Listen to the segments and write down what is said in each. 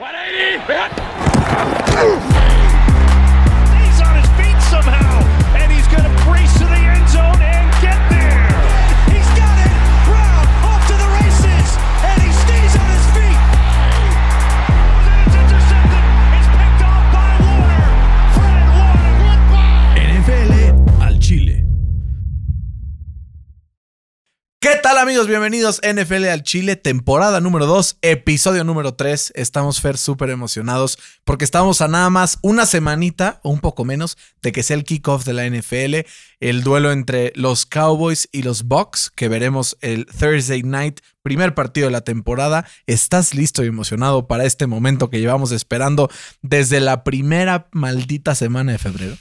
180! ¿Qué tal amigos? Bienvenidos NFL al Chile, temporada número 2, episodio número 3. Estamos Fer súper emocionados porque estamos a nada más una semanita o un poco menos de que sea el kickoff de la NFL, el duelo entre los Cowboys y los Bucks que veremos el Thursday night, primer partido de la temporada. ¿Estás listo y emocionado para este momento que llevamos esperando desde la primera maldita semana de febrero?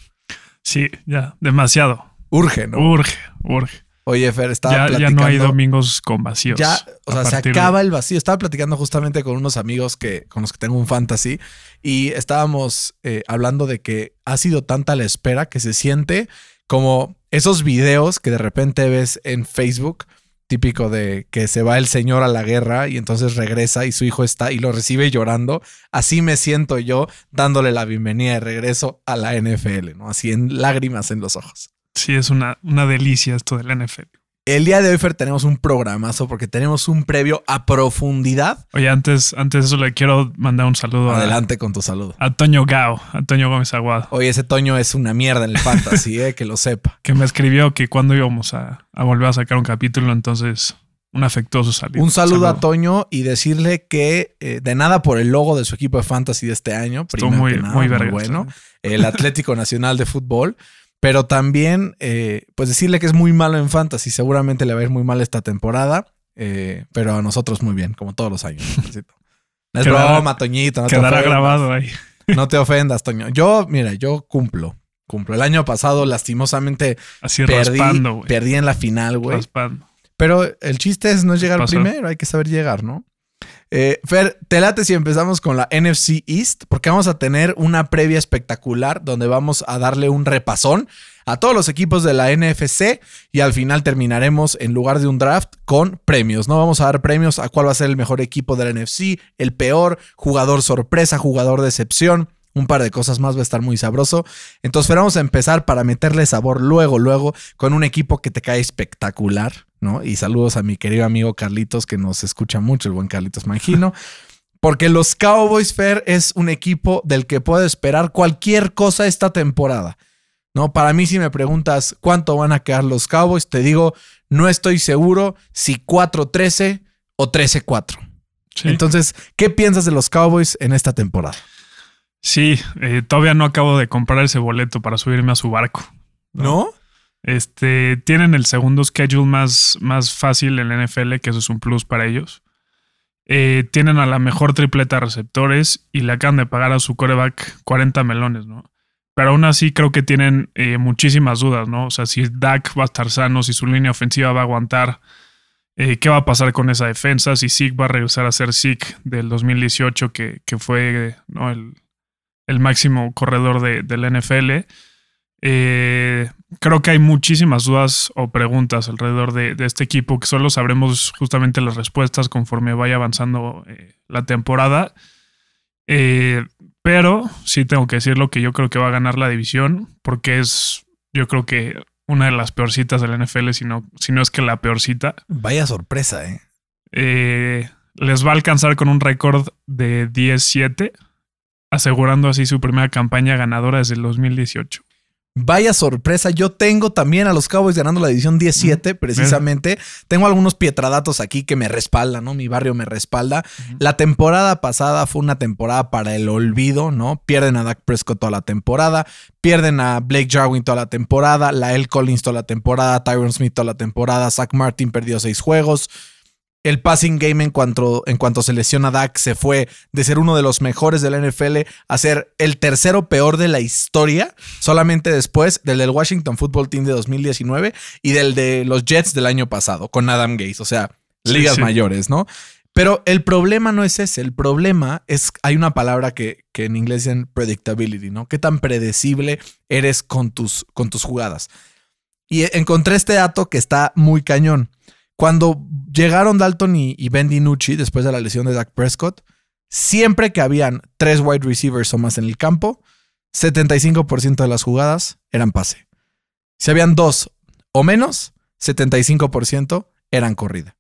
Sí, ya, demasiado. Urge, ¿no? Urge, urge. Oye, Fer, estaba Ya, ya platicando. no hay domingos con vacíos. Ya, o sea, se de- acaba el vacío. Estaba platicando justamente con unos amigos que, con los que tengo un fantasy y estábamos eh, hablando de que ha sido tanta la espera que se siente como esos videos que de repente ves en Facebook, típico de que se va el señor a la guerra y entonces regresa y su hijo está y lo recibe llorando. Así me siento yo dándole la bienvenida de regreso a la NFL, ¿no? Así en lágrimas en los ojos. Sí, es una, una delicia esto del NFL. El día de hoy, Fer, tenemos un programazo porque tenemos un previo a profundidad Oye, antes, antes de eso le quiero mandar un saludo a, Adelante con tu saludo. a Toño Gao, a Toño Gómez Aguado, Oye, ese Toño es una mierda en el fantasy, eh, que lo sepa. que me escribió que cuando íbamos a, a volver a sacar un capítulo, entonces un afectuoso saludo. Un saludo a Toño y decirle que eh, de nada por el logo de su equipo de fantasy de este año, Estuvo muy, nada, muy muy bueno, el Atlético Nacional de Fútbol, pero también eh, pues decirle que es muy malo en fantasy, seguramente le va a ir muy mal esta temporada, eh, pero a nosotros muy bien, como todos los años. No es Quedará- broma, Toñito, no Quedará grabado ahí. No te ofendas, Toño. Yo, mira, yo cumplo. Cumplo. El año pasado, lastimosamente, Así perdí, raspando, güey. perdí en la final, güey. Pero el chiste es no llegar pasó? primero, hay que saber llegar, ¿no? Eh, Fer, te late si empezamos con la NFC East, porque vamos a tener una previa espectacular donde vamos a darle un repasón a todos los equipos de la NFC y al final terminaremos en lugar de un draft con premios, ¿no? Vamos a dar premios a cuál va a ser el mejor equipo de la NFC, el peor, jugador sorpresa, jugador decepción. Un par de cosas más va a estar muy sabroso. Entonces, Fer, vamos a empezar para meterle sabor luego, luego, con un equipo que te cae espectacular, ¿no? Y saludos a mi querido amigo Carlitos, que nos escucha mucho, el buen Carlitos Mangino. Porque los Cowboys Fair es un equipo del que puedo esperar cualquier cosa esta temporada. ¿No? Para mí, si me preguntas cuánto van a quedar los Cowboys, te digo, no estoy seguro si 4-13 o 13-4. Sí. Entonces, ¿qué piensas de los Cowboys en esta temporada? Sí, eh, todavía no acabo de comprar ese boleto para subirme a su barco. ¿No? Este, tienen el segundo schedule más, más fácil en la NFL, que eso es un plus para ellos. Eh, tienen a la mejor tripleta de receptores y le acaban de pagar a su coreback 40 melones, ¿no? Pero aún así creo que tienen eh, muchísimas dudas, ¿no? O sea, si Dak va a estar sano, si su línea ofensiva va a aguantar, eh, qué va a pasar con esa defensa, si Zeke va a regresar a ser Zeke del 2018, que, que fue ¿no? el, el máximo corredor de, de la NFL. Eh, creo que hay muchísimas dudas o preguntas alrededor de, de este equipo que solo sabremos justamente las respuestas conforme vaya avanzando eh, la temporada. Eh, pero sí tengo que decirlo que yo creo que va a ganar la división porque es, yo creo que una de las peorcitas de la NFL, si no, si no es que la peorcita. Vaya sorpresa, ¿eh? Eh, les va a alcanzar con un récord de 10-7, asegurando así su primera campaña ganadora desde el 2018. Vaya sorpresa. Yo tengo también a los Cowboys ganando la división 17, precisamente. Tengo algunos pietradatos aquí que me respaldan, ¿no? Mi barrio me respalda. La temporada pasada fue una temporada para el olvido, ¿no? Pierden a Dak Prescott toda la temporada, pierden a Blake Jarwin toda la temporada, Lael Collins toda la temporada, Tyron Smith toda la temporada, Zach Martin perdió seis juegos. El passing game en cuanto, en cuanto se lesiona Dak se fue de ser uno de los mejores de la NFL a ser el tercero peor de la historia, solamente después del del Washington Football Team de 2019 y del de los Jets del año pasado con Adam Gates, o sea, Sí, ligas sí. mayores, ¿no? Pero el problema no es ese, el problema es, hay una palabra que, que en inglés dicen predictability, ¿no? ¿Qué tan predecible eres con tus, con tus jugadas? Y encontré este dato que está muy cañón. Cuando llegaron Dalton y, y Ben DiNucci después de la lesión de Dak Prescott, Siempre que habían tres wide receivers o más en el campo, 75% de las jugadas eran pase. Si habían dos o menos, 75% eran corrida.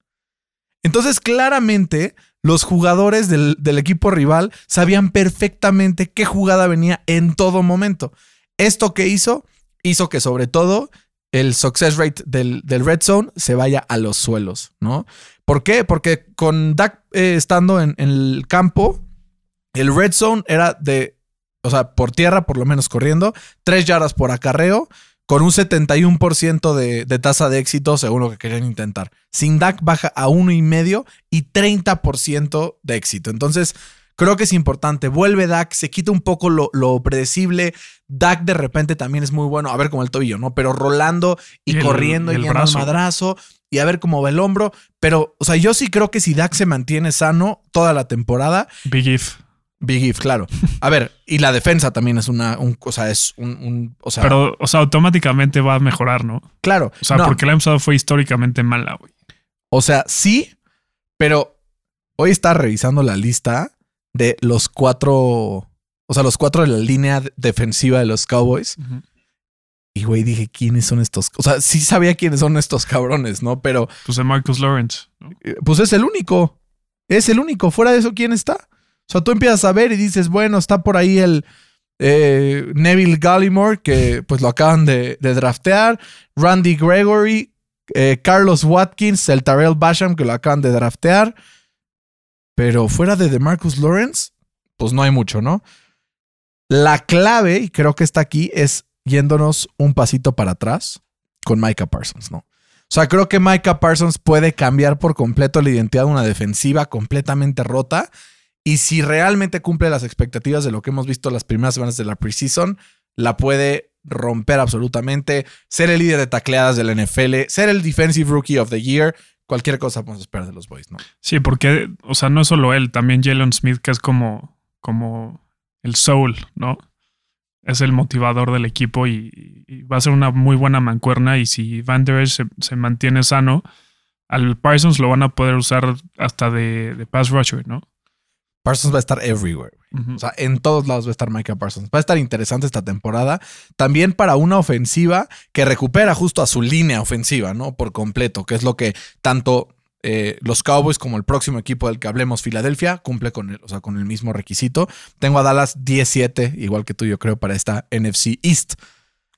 Entonces, claramente, los jugadores del, del, equipo rival sabían perfectamente qué jugada venía en todo momento. Esto que hizo, hizo que sobre todo el success rate del, del red zone se vaya a los suelos, ¿no? ¿Por qué? Porque con Dak eh, estando en, en el campo, el red zone era de, o sea, por tierra, por lo menos corriendo, tres yardas por acarreo, con un 71% de, de, tasa de éxito según lo que querían intentar. Sin Dak baja a uno y medio y 30% de éxito. Entonces, creo que es importante. Vuelve Dak, se quita un poco lo, lo, predecible. Dak de repente también es muy bueno, a ver como el tobillo, ¿no? Pero rolando y, y corriendo el, y, el madrazo y a ver cómo va el hombro. Pero, o sea, yo sí creo que si Dak se mantiene sano toda la temporada. Big if. Big if, claro. A ver, y la defensa también es una, un, o sea, es un, un, o sea. Pero, o sea, automáticamente va a mejorar, ¿no? Claro. O sea, no. porque la pasado fue históricamente mala, güey. O sea, sí, pero hoy está revisando la lista de los cuatro, o sea, los cuatro de la línea defensiva de los Cowboys. Uh -huh. Y güey, dije, ¿quiénes son estos? O sea, sí sabía quiénes son estos cabrones, ¿no? Pero. Pues de Marcus Lawrence. ¿no? Pues es el único. Es el único. Fuera de eso, ¿quién está? O sea, tú empiezas a ver y dices, bueno, está por ahí el eh, Neville Gallimore, que pues lo acaban de, de draftear. Randy Gregory, eh, Carlos Watkins, el Tarell Basham, que lo acaban de draftear. Pero fuera de DeMarcus Lawrence, pues no hay mucho, ¿no? La clave, y creo que está aquí, es yéndonos un pasito para atrás con Micah Parsons, ¿no? O sea, creo que Micah Parsons puede cambiar por completo la identidad de una defensiva completamente rota. Y si realmente cumple las expectativas de lo que hemos visto las primeras semanas de la preseason, la puede romper absolutamente, ser el líder de tacleadas del NFL, ser el Defensive Rookie of the Year, cualquier cosa podemos esperar de los Boys, ¿no? Sí, porque, o sea, no es solo él, también Jalen Smith, que es como, como el soul, ¿no? Es el motivador del equipo y, y va a ser una muy buena mancuerna. Y si Van Der Esch se, se, mantiene sano, al Parsons lo van a poder usar hasta de, de pass rusher, ¿no? Parsons va a estar everywhere. Uh -huh. O sea, en todos lados va a estar Micah Parsons. Va a estar interesante esta temporada. También para una ofensiva que recupera justo a su línea ofensiva, ¿no? Por completo, que es lo que tanto eh, los Cowboys como el próximo equipo del que hablemos, Filadelfia, cumple con el, o sea, con el mismo requisito. Tengo a Dallas 17, igual que tú, yo creo, para esta NFC East.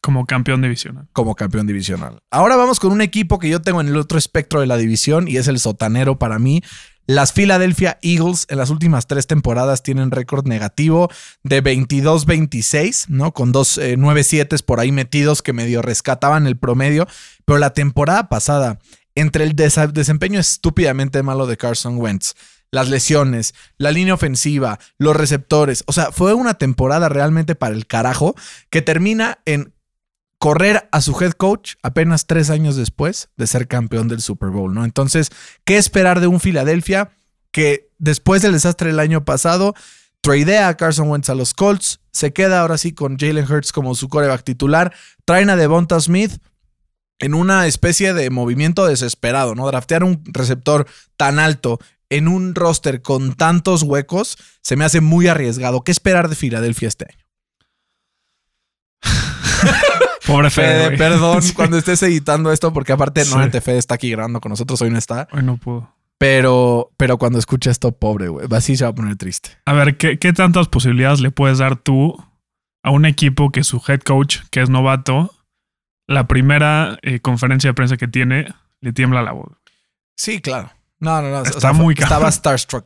Como campeón divisional. Como campeón divisional. Ahora vamos con un equipo que yo tengo en el otro espectro de la división y es el sotanero para mí. Las Philadelphia Eagles en las últimas tres temporadas tienen récord negativo de 22-26, ¿no? Con dos eh, 9-7 por ahí metidos que medio rescataban el promedio. Pero la temporada pasada, entre el des desempeño estúpidamente malo de Carson Wentz, las lesiones, la línea ofensiva, los receptores, o sea, fue una temporada realmente para el carajo que termina en correr a su head coach apenas tres años después de ser campeón del Super Bowl, ¿no? Entonces, ¿qué esperar de un Filadelfia que después del desastre del año pasado tradea a Carson Wentz a los Colts, se queda ahora sí con Jalen Hurts como su coreback titular, traen a Devonta Smith en una especie de movimiento desesperado, ¿no? Draftear un receptor tan alto en un roster con tantos huecos se me hace muy arriesgado. ¿Qué esperar de Filadelfia este año? Pobre Fede. Fede perdón sí. cuando estés editando esto, porque aparte sí. no Fede está aquí grabando con nosotros, hoy no está. Hoy no pudo. Pero, pero cuando escucha esto, pobre, güey, así se va a poner triste. A ver, ¿qué, ¿qué, tantas posibilidades le puedes dar tú a un equipo que su head coach, que es novato, la primera eh, conferencia de prensa que tiene, le tiembla la voz? Sí, claro. No, no, no. Está o sea, muy Estaba starstruck.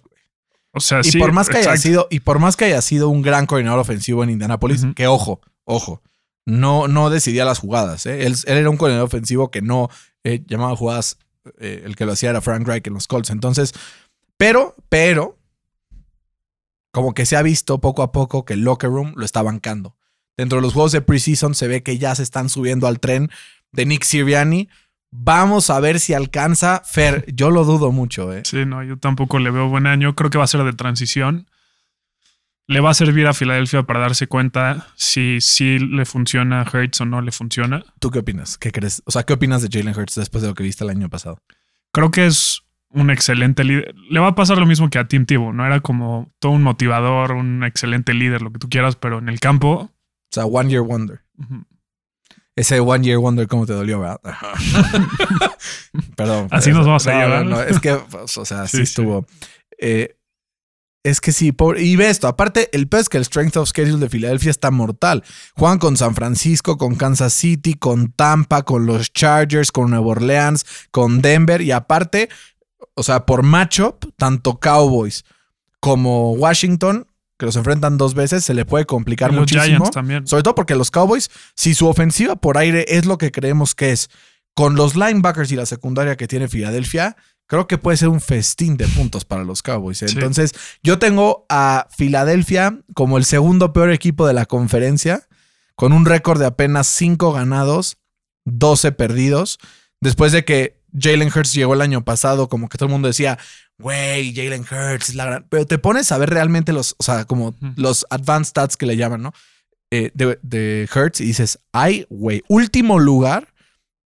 O sea, y sí, por más que exacto. haya sido, y por más que haya sido un gran coordinador ofensivo en Indianapolis, uh -huh. que ojo, ojo, no, no decidía las jugadas. ¿eh? Él, él, era un coordinador ofensivo que no eh, llamaba jugadas. Eh, el que lo hacía era Frank Reich en los Colts. Entonces, pero, pero, como que se ha visto poco a poco que el locker room lo está bancando. Dentro de los juegos de preseason se ve que ya se están subiendo al tren de Nick Sirianni. Vamos a ver si alcanza. Fer, yo lo dudo mucho. Sí, no, yo tampoco le veo buen año. Creo que va a ser de transición le va a servir a Filadelfia para darse cuenta si, si le funciona a Hurts o no le funciona. ¿Tú qué opinas? ¿Qué crees? O sea, ¿qué opinas de Jalen Hurts después de lo que viste el año pasado? Creo que es un excelente líder. Le va a pasar lo mismo que a Tim Tebow, ¿no? Era como todo un motivador, un excelente líder, lo que tú quieras, pero en el campo. O sea, One Year Wonder. Ese One Year Wonder, ¿cómo te dolió, verdad? Perdón. Así nos vamos a no, llevar. no, no, es que, pues, o sea, sí, Sí, sí. estuvo. Eh, es que sí, pobre. Y ve esto. Aparte, el es que el strength of schedule de Filadelfia está mortal. Juegan con San Francisco, con Kansas City, con Tampa, con los Chargers, con Nueva Orleans, con Denver. Y aparte, o sea, por matchup, tanto Cowboys como Washington, que los enfrentan dos veces, se le puede complicar y los muchísimo. Giants también. Sobre todo porque los Cowboys, si su ofensiva por aire es lo que creemos que es, con los linebackers y la secundaria que tiene Filadelfia, creo que puede ser un festín de puntos para los Cowboys. ¿eh? Sí. Entonces, yo tengo a Filadelfia como el segundo peor equipo de la conferencia, con un récord de apenas 5 ganados, 12 perdidos, después de que Jalen Hurts llegó el año pasado, como que todo el mundo decía, güey, Jalen Hurts es la gran... Pero te pones a ver realmente los, o sea, como los advanced stats que le llaman, ¿no? Eh, de, de Hurts y dices, ay, güey, último lugar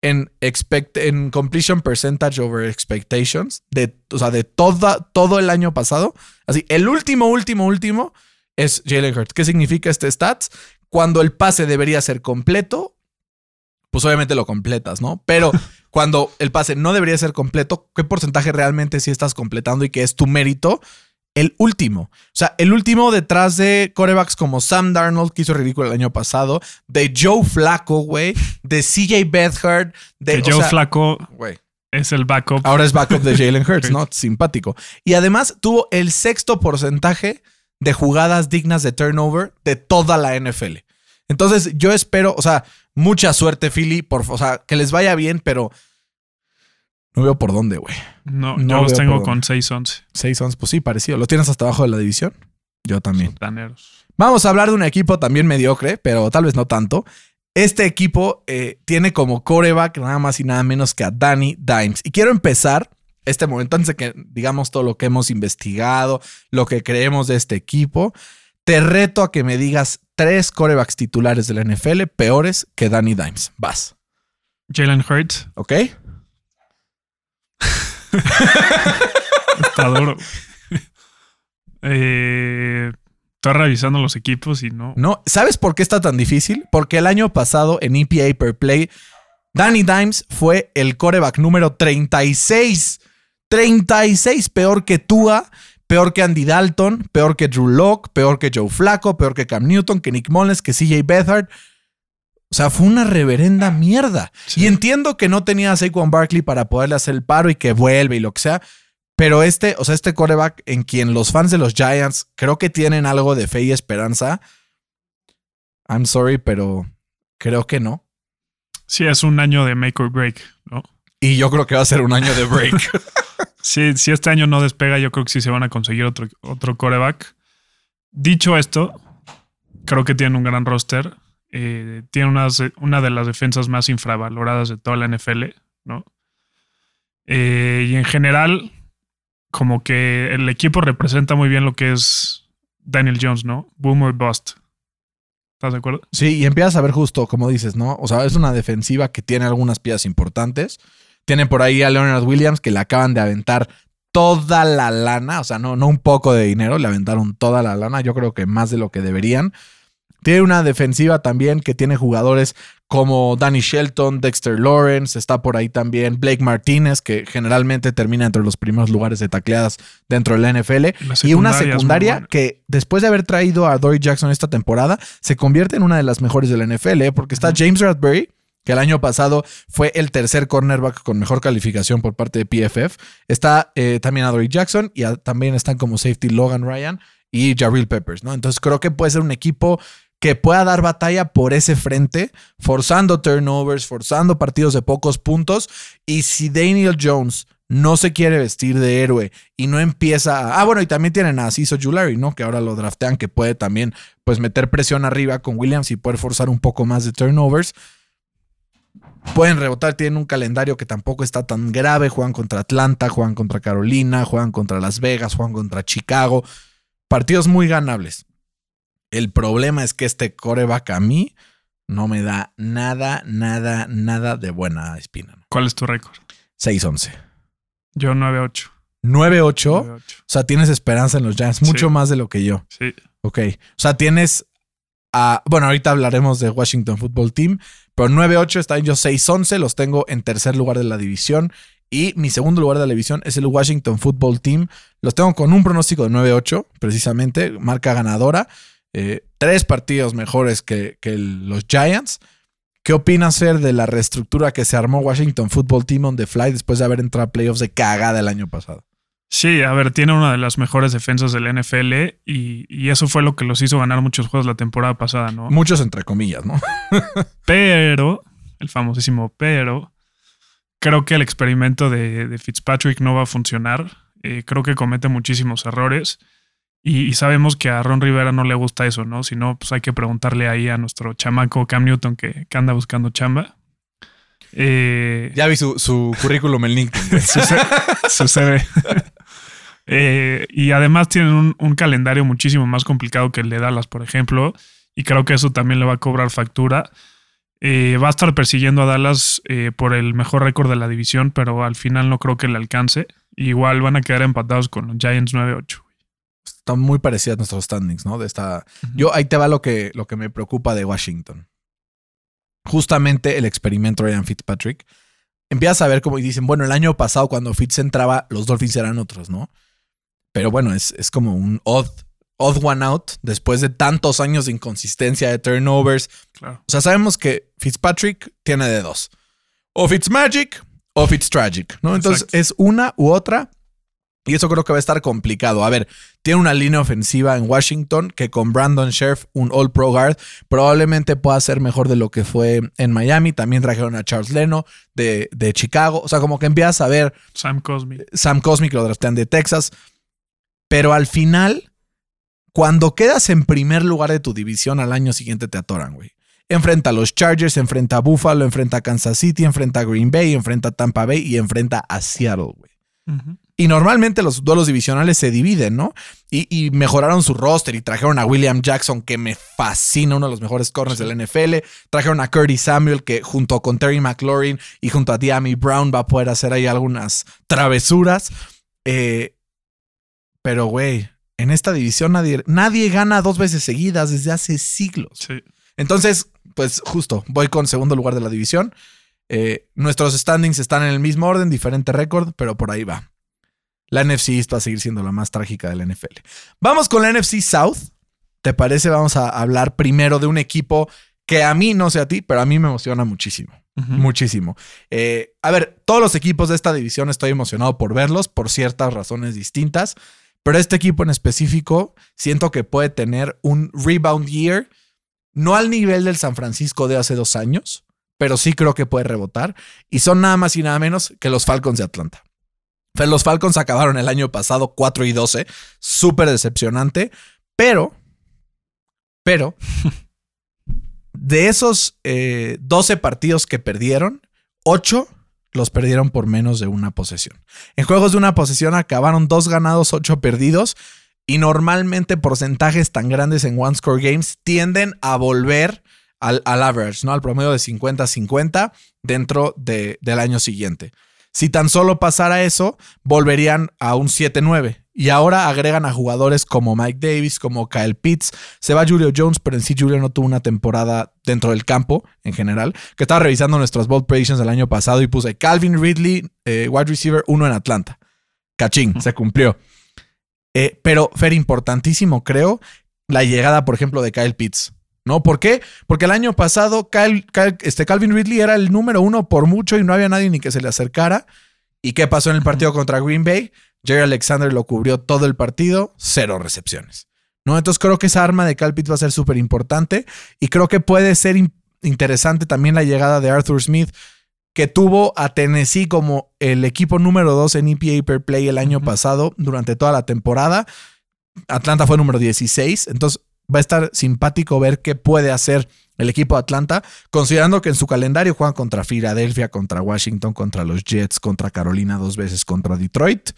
en, expect, en completion percentage over expectations, de, o sea, de toda, todo el año pasado. Así, el último, último, último es Jalen Hurts. ¿Qué significa este stats? Cuando el pase debería ser completo, pues obviamente lo completas, ¿no? Pero cuando el pase no debería ser completo, ¿qué porcentaje realmente sí estás completando y que es tu mérito? El último. O sea, el último detrás de corebacks como Sam Darnold, que hizo ridículo el año pasado, de Joe Flacco, güey, de CJ Beathard, de que Joe sea, Flaco güey. es el backup. Ahora es backup de Jalen Hurts. ¿no? Simpático. Y además tuvo el sexto porcentaje de jugadas dignas de turnover de toda la NFL. Entonces, yo espero, o sea, mucha suerte, Philly, por, o sea, que les vaya bien, pero no veo por dónde, güey. No, no yo los tengo con 6-11. 6 ons, pues sí, parecido. ¿Lo tienes hasta abajo de la división? Yo también. Sotaneros. Vamos a hablar de un equipo también mediocre, pero tal vez no tanto. Este equipo eh, tiene como coreback nada más y nada menos que a Danny Dimes. Y quiero empezar este momento antes de que digamos todo lo que hemos investigado, lo que creemos de este equipo. Te reto a que me digas tres corebacks titulares de la NFL peores que Danny Dimes. Vas, Jalen Hurts. ¿ok? Está duro. eh, estoy revisando los equipos y no. No, ¿sabes por qué está tan difícil? Porque el año pasado en EPA per play, Danny Dimes fue el coreback número 36. 36, peor que Tua, peor que Andy Dalton, peor que Drew Locke, peor que Joe Flacco, peor que Cam Newton, que Nick Mullens, que CJ Beathard. O sea, fue una reverenda mierda. Sí. Y entiendo que no tenía a Saquon Barkley para poderle hacer el paro y que vuelve y lo que sea. Pero este, o sea, este coreback en quien los fans de los Giants creo que tienen algo de fe y esperanza. I'm sorry, pero creo que no. Sí, es un año de make or break, ¿no? Y yo creo que va a ser un año de break. Sí, si este año no despega, yo creo que sí se van a conseguir otro, otro coreback. Dicho esto, creo que tienen un gran roster. Eh, tienen una, una de las defensas más infravaloradas de toda la NFL, ¿no? Eh, y en general, como que el equipo representa muy bien lo que es Daniel Jones, ¿no? Boomer Bust. ¿Estás de acuerdo? Sí, y empiezas a ver justo, como dices, ¿no? O sea, es una defensiva que tiene algunas piezas importantes. Tienen por ahí a Leonard Williams que le acaban de aventar toda la lana, o sea, no, no un poco de dinero, le aventaron toda la lana, yo creo que más de lo que deberían. Tiene una defensiva también que tiene jugadores como Danny Shelton, Dexter Lawrence, está por ahí también Blake Martínez, que generalmente termina entre los primeros lugares de tacleadas dentro de la NFL. Y una secundaria que después de haber traído a Dory Jackson esta temporada, se convierte en una de las mejores de la NFL, ¿eh? porque está James Radbury, que el año pasado fue el tercer cornerback con mejor calificación por parte de PFF. Está eh, también a Dory Jackson y a- también están como safety Logan Ryan y Jarrell Peppers, ¿no? Entonces creo que puede ser un equipo que pueda dar batalla por ese frente, forzando turnovers, forzando partidos de pocos puntos. Y si Daniel Jones no se quiere vestir de héroe y no empieza a... Ah, bueno, y también tienen a Ciso Julari, ¿no? Que ahora lo draftean, que puede también pues meter presión arriba con Williams y poder forzar un poco más de turnovers. Pueden rebotar, tienen un calendario que tampoco está tan grave. Juegan contra Atlanta, juegan contra Carolina, juegan contra Las Vegas, juegan contra Chicago. Partidos muy ganables. El problema es que este coreback a mí no me da nada, nada, nada de buena espina. ¿Cuál es tu récord? 6-11. Yo 9-8. 9-8. 9-8. O sea, tienes esperanza en los Giants, mucho Sí. más de lo que yo. Sí. Ok. O sea, tienes a. Bueno, ahorita hablaremos de Washington Football Team, pero 9-8 están yo 6-11, los tengo en tercer lugar de la división. Y mi segundo lugar de la división es el Washington Football Team. Los tengo con un pronóstico de 9-8, precisamente, marca ganadora. Eh, tres partidos mejores que, los Giants. ¿Qué opinas, Fer, de la reestructura que se armó Washington Football Team on the fly después de haber entrado a playoffs de cagada el año pasado? Sí, a ver, tiene una de las mejores defensas del NFL y, y eso fue lo que los hizo ganar muchos juegos la temporada pasada, ¿no? Muchos entre comillas, ¿no? Pero, el famosísimo pero, creo que el experimento de, de Fitzpatrick no va a funcionar. Eh, creo que comete muchísimos errores y, y sabemos que a Ron Rivera no le gusta eso, ¿no? Si no, pues hay que preguntarle ahí a nuestro chamaco Cam Newton que, que anda buscando chamba. Eh, Ya vi su, su currículum en LinkedIn. Sucede. sucede. Eh, y además tienen un, un calendario muchísimo más complicado que el de Dallas, por ejemplo. Y creo que eso también le va a cobrar factura. Eh, va a estar persiguiendo a Dallas por el mejor récord de la división, pero al final no creo que le alcance. Igual van a quedar empatados con los Giants 9-8. Están muy parecidas nuestros standings, ¿no? De esta. Yo ahí te va lo que, lo que me preocupa de Washington. Justamente el experimento Ryan Fitzpatrick. Empiezas a ver como y dicen, bueno, el año pasado cuando Fitz entraba, los Dolphins eran otros, ¿no? Pero bueno, es, es como un odd, odd one out después de tantos años de inconsistencia, de turnovers. Claro. O sea, sabemos que Fitzpatrick tiene de dos. O Fitzmagic o Fitztragic, ¿no? Entonces Exacto. es una u otra. Y eso creo que va a estar complicado. A ver, tiene una línea ofensiva en Washington que con Brandon Sheriff, un All Pro Guard, probablemente pueda ser mejor de lo que fue en Miami. También trajeron a Charles Leno de, de Chicago. O sea, como que empiezas a ver Sam Cosmi. Sam Cosmic lo draftean de Texas. Pero al final, cuando quedas en primer lugar de tu división, al año siguiente te atoran, güey. Enfrenta a los Chargers, enfrenta a Buffalo, enfrenta a Kansas City, enfrenta a Green Bay, enfrenta a Tampa Bay y enfrenta a Seattle, güey. Y normalmente los duelos divisionales se dividen, ¿no? Y, y mejoraron su roster y trajeron a William Jackson, que me fascina, uno de los mejores corners Sí. del NFL. Trajeron a Curtis Samuel, que junto con Terry McLaurin y junto a Diami Brown va a poder hacer ahí algunas travesuras. Eh, pero, güey, en esta división nadie, nadie gana dos veces seguidas desde hace siglos. Sí. Entonces, pues justo, voy con segundo lugar de la división. Eh, nuestros standings están en el mismo orden, diferente récord, pero por ahí va. La NFC East va a seguir siendo la más trágica de la NFL. Vamos con la NFC South. ¿Te parece? Vamos a hablar primero de un equipo que a mí, no sé a ti, pero a mí me emociona muchísimo. Muchísimo. Eh, a ver, todos los equipos de esta división estoy emocionado por verlos por ciertas razones distintas, pero este equipo en específico siento que puede tener un rebound year, no al nivel del San Francisco de hace dos años, pero sí creo que puede rebotar. Y son nada más y nada menos que los Falcons de Atlanta. Los Falcons acabaron el año pasado 4 y 12, súper decepcionante, pero, pero, de esos eh, 12 partidos que perdieron, 8 los perdieron por menos de una posesión. En juegos de una posesión acabaron dos ganados, 8 perdidos. Y normalmente porcentajes tan grandes en one score games tienden a volver al, al average, ¿no? Al promedio de 50-50 dentro de- del año siguiente. Si tan solo pasara eso, volverían a un 7-9. Y ahora agregan a jugadores como Mike Davis, como Kyle Pitts. Se va Julio Jones, pero en sí Julio no tuvo una temporada dentro del campo en general. Que estaba revisando nuestras bold predictions del año pasado y puse Calvin Ridley, eh, wide receiver 1 en Atlanta. Cachín, se cumplió. Eh, pero, Fer, importantísimo, creo, la llegada, por ejemplo, de Kyle Pitts. ¿No? ¿Por qué? Porque el año pasado Kyle- este Calvin Ridley era el número uno por mucho y no había nadie ni que se le acercara. ¿Y qué pasó en el partido contra Green Bay? Jerry Alexander lo cubrió todo el partido, cero recepciones. ¿No? Entonces creo que esa arma de Pitts va a ser súper importante y creo que puede ser in- interesante también la llegada de Arthur Smith, que tuvo a Tennessee como el equipo número 2 en EPA per play el año pasado durante toda la temporada. Atlanta fue número 16, entonces va a estar simpático ver qué puede hacer el equipo de Atlanta, considerando que en su calendario juegan contra Filadelfia, contra Washington, contra los Jets, contra Carolina dos veces, contra Detroit.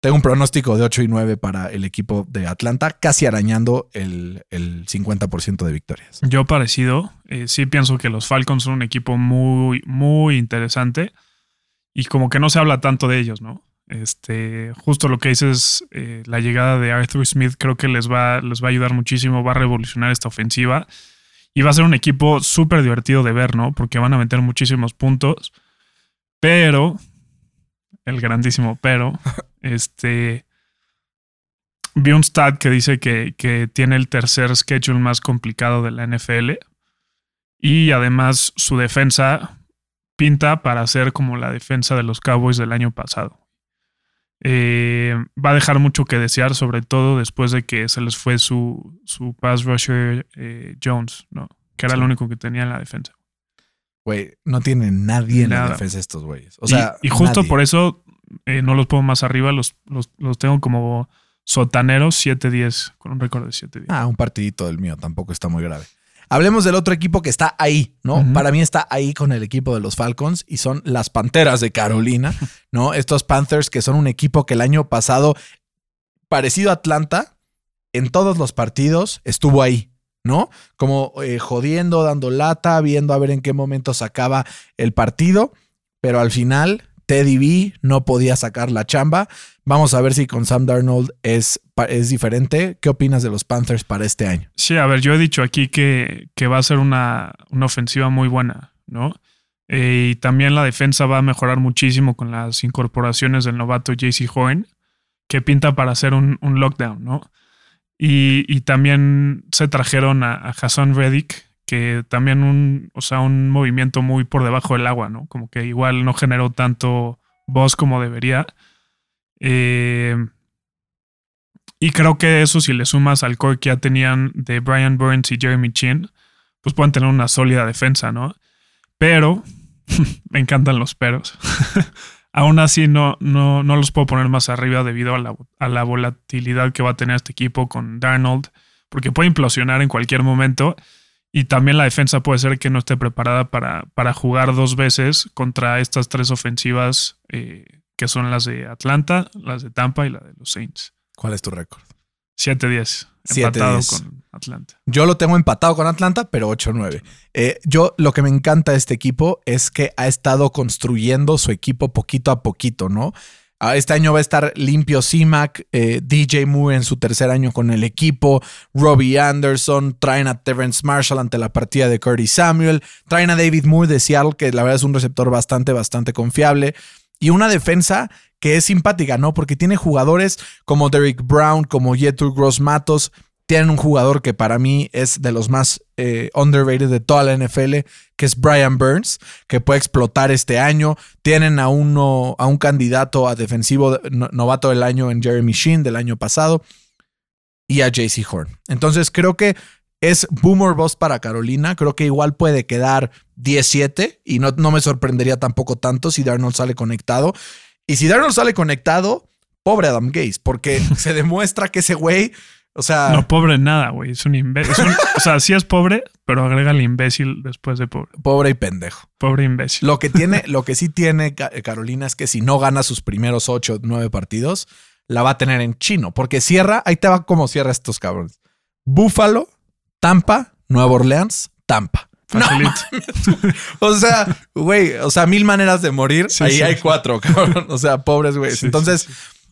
Tengo un pronóstico de 8 y 9 para el equipo de Atlanta, casi arañando el, el 50% de victorias. Yo parecido, eh, sí pienso que los Falcons son un equipo muy, muy interesante y como que no se habla tanto de ellos, ¿no? Este, justo lo que dices, eh, la llegada de Arthur Smith creo que les va, les va a ayudar muchísimo, va a revolucionar esta ofensiva y va a ser un equipo súper divertido de ver, ¿no? Porque van a meter muchísimos puntos, pero, el grandísimo pero, este, vi un stat que dice que, que tiene el tercer schedule más complicado de la NFL y además su defensa pinta para ser como la defensa de los Cowboys del año pasado. Eh, va a dejar mucho que desear, sobre todo después de que se les fue su, su pass rusher eh, Jones, ¿no? Que era el único que tenía en la defensa. Güey, no tiene nadie en la defensa estos güeyes. O sea, y, justo por eso eh, no los pongo más arriba, los, los, los tengo como sotaneros 7-10, con un récord de 7-10. Ah, un partidito del mío, tampoco está muy grave. Hablemos del otro equipo que está ahí, ¿no? Para mí está ahí con el equipo de los Falcons y son las Panteras de Carolina, ¿no? Estos Panthers que son un equipo que el año pasado, parecido a Atlanta, en todos los partidos estuvo ahí, ¿no? Como eh, jodiendo, dando lata, viendo a ver en qué momento sacaba el partido, pero al final Teddy B no podía sacar la chamba. Vamos a ver si con Sam Darnold es, es diferente. ¿Qué opinas de los Panthers para este año? Sí, a ver, yo he dicho aquí que, que va a ser una, una, ofensiva muy buena, ¿no? Eh, y también la defensa va a mejorar muchísimo con las incorporaciones del novato JC Horn, que pinta para hacer un, un lockdown, ¿no? Y, y, también se trajeron a, a Hassan Reddick, que también un, o sea, un movimiento muy por debajo del agua, ¿no? Como que igual no generó tanto voz como debería. Eh, y creo que eso, si le sumas al core que ya tenían de Brian Burns y Jeremy Chin, pues pueden tener una sólida defensa, ¿no? Pero, me encantan los peros. Aún así, no, no, no los puedo poner más arriba debido a la, a la volatilidad que va a tener este equipo con Darnold, porque puede implosionar en cualquier momento. Y también la defensa puede ser que no esté preparada para, para jugar dos veces contra estas tres ofensivas eh, que son las de Atlanta, las de Tampa y la de los Saints. ¿Cuál es tu récord? 7-10. Empatado con Atlanta. Yo lo tengo empatado con Atlanta, pero 8-9. Eh, yo lo que me encanta de este equipo es que ha estado construyendo su equipo poquito a poquito, ¿no? Este año va a estar limpio CIMAC, eh, DJ Moore en su tercer año con el equipo, Robbie Anderson, traen a Terrence Marshall ante la partida de Curtis Samuel, traen a David Moore de Seattle, que la verdad es un receptor bastante, bastante confiable, y una defensa que es simpática, ¿no? Porque tiene jugadores como Derrick Brown, como Yetur Gross Matos, tienen un jugador que para mí es de los más eh, underrated de toda la NFL, que es Brian Burns, que puede explotar este año. Tienen a, uno, a un candidato a defensivo novato del año en Jeremy Sheen del año pasado y a JC Horn. Entonces creo que es boomer boss para Carolina. Creo que igual puede quedar 17 y no, no me sorprendería tampoco tanto si Darnold sale conectado. Y si Darnold sale conectado, pobre Adam Gaze, porque se demuestra que ese güey o sea. No, pobre nada, güey. Es un imbécil. o sea, sí es pobre, pero agrega el imbécil después de pobre. Pobre y pendejo. Pobre imbécil. Lo que tiene, lo que sí tiene Carolina es que si no gana sus primeros ocho, nueve partidos, la va a tener en chino. Porque cierra, ahí te va como cierra estos cabrones. Búfalo, Tampa, Nueva Orleans, Tampa. o sea, güey, o sea, mil maneras de morir. ahí hay cuatro, cabrón. O sea, pobres güeyes. Entonces.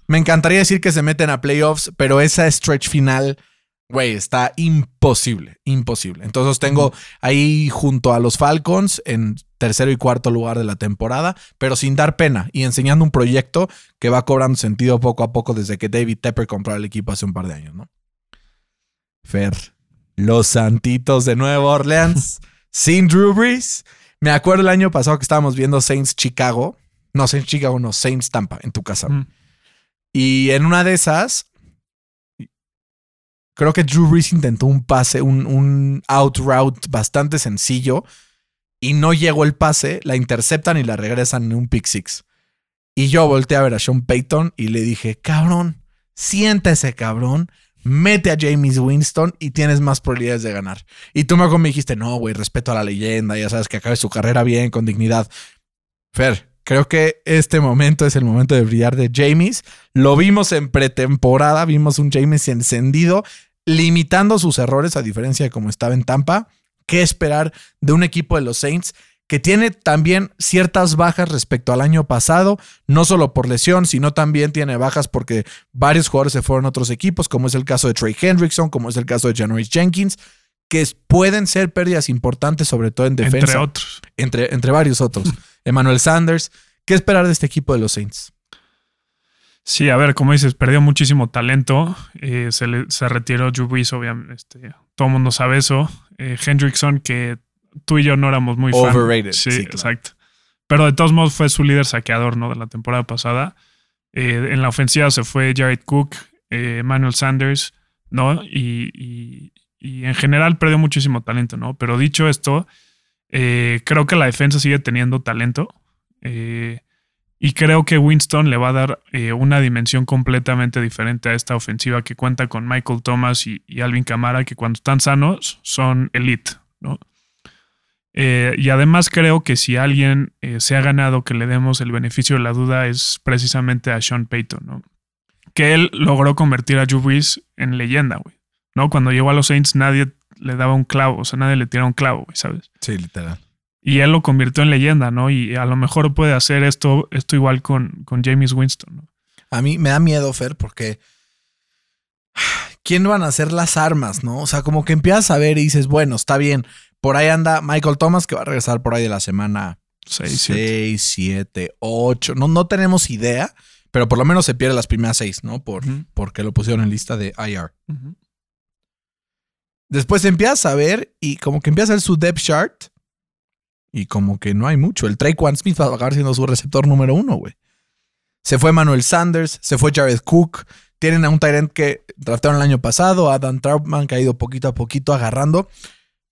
Me encantaría decir que se meten a playoffs, pero esa stretch final, güey, está imposible, imposible. Entonces tengo ahí junto a los Falcons en tercero y cuarto lugar de la temporada, pero sin dar pena y enseñando un proyecto que va cobrando sentido poco a poco desde que David Tepper compró el equipo hace un par de años, ¿no? Fer, los Santitos de Nueva Orleans, sin Drew Brees. Me acuerdo el año pasado que estábamos viendo Saints Chicago. No, Saints Chicago, no, Saints Tampa, en tu casa. Y en una de esas, creo que Drew Brees intentó un pase, un, un out route bastante sencillo y no llegó el pase, la interceptan y la regresan en un pick six. Y yo volteé a ver a Sean Payton y le dije, cabrón, siéntese, cabrón, mete a James Winston y tienes más probabilidades de ganar. Y tú me dijiste, no, güey, respeto a la leyenda, ya sabes que acabe su carrera bien, con dignidad. Fer, Creo que este momento es el momento de brillar de James. Lo vimos en pretemporada, vimos un James encendido, limitando sus errores a diferencia de cómo estaba en Tampa. ¿Qué esperar de un equipo de los Saints que tiene también ciertas bajas respecto al año pasado, no solo por lesión, sino también tiene bajas porque varios jugadores se fueron a otros equipos, como es el caso de Trey Hendrickson, como es el caso de Janoris Jenkins, que pueden ser pérdidas importantes, sobre todo en defensa. Entre otros. Entre, entre varios otros. Emmanuel Sanders. ¿Qué esperar de este equipo de los Saints? Sí, a ver, como dices, perdió muchísimo talento. Eh, se, le, se retiró Drew Brees, obviamente. Este, todo el mundo sabe eso. Eh, Hendrickson, que tú y yo no éramos muy fan. Overrated. Sí, Sí, claro. exacto. Pero de todos modos fue su líder saqueador, ¿no? De la temporada pasada. Eh, en la ofensiva se fue Jared Cook, eh, Emmanuel Sanders, ¿no? Y, y- y en general perdió muchísimo talento, ¿no? Pero dicho esto, eh, creo que la defensa sigue teniendo talento. Eh, y creo que Winston le va a dar eh, una dimensión completamente diferente a esta ofensiva que cuenta con Michael Thomas y, Alvin Kamara, que cuando están sanos son elite, ¿no? Y además creo que si alguien se ha ganado que le demos el beneficio de la duda es precisamente a Sean Payton, ¿no? Que él logró convertir a Brees en leyenda. ¿No? Cuando llegó a los Saints nadie le daba un clavo, o sea, nadie le tiraba un clavo, ¿sabes? Sí, literal. Y él lo convirtió en leyenda, ¿no? Y a lo mejor puede hacer esto, esto igual con, con James Winston, ¿no? A mí me da miedo, Fer, porque ¿quién van a ser las armas, no? O sea, como que empiezas a ver y dices, bueno, está bien. Por ahí anda Michael Thomas, que va a regresar por ahí de la semana Seis, siete. 6, 7, 8. No, no tenemos idea, pero por lo menos se pierde las primeras seis, ¿no? Por. Porque lo pusieron en lista de IR. Después empiezas a ver y como que empieza a ver su depth chart y como que no hay mucho. El Traquan Smith va a acabar siendo su receptor número uno, güey. Se fue Manuel Sanders, se fue Jared Cook. Tienen a un Tyrant que draftaron el año pasado, Adam Troutman, que ha ido poquito a poquito agarrando.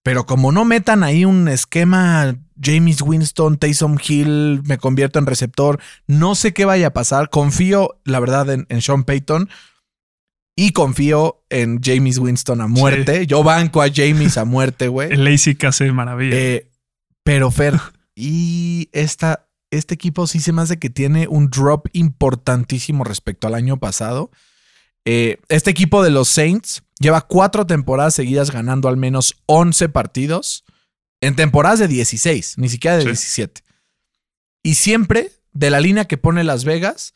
Pero como no metan ahí un esquema James Winston, Taysom Hill, me convierto en receptor, no sé qué vaya a pasar. Confío, la verdad, en Sean Payton y confío en James Winston a muerte. Yo banco a James a muerte, güey. El Lazy hace maravilla. Eh, pero Fer, y esta, este equipo sí se me hace que tiene un drop importantísimo respecto al año pasado. Eh, este equipo de los Saints lleva cuatro temporadas seguidas ganando al menos 11 partidos en temporadas de 16, ni siquiera de Sí. 17. Y siempre de la línea que pone Las Vegas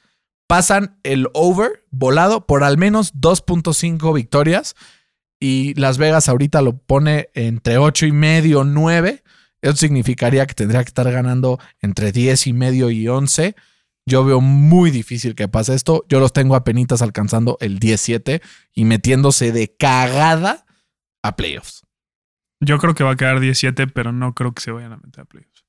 pasan el over volado por al menos 2.5 victorias y Las Vegas ahorita lo pone entre 8 y medio, 9. Eso significaría que tendría que estar ganando entre 10 y medio y 11. Yo veo muy difícil que pase esto. Yo los tengo a penitas alcanzando el 17 y metiéndose de cagada a playoffs. Yo creo que va a quedar 17, pero no creo que se vayan a meter a playoffs.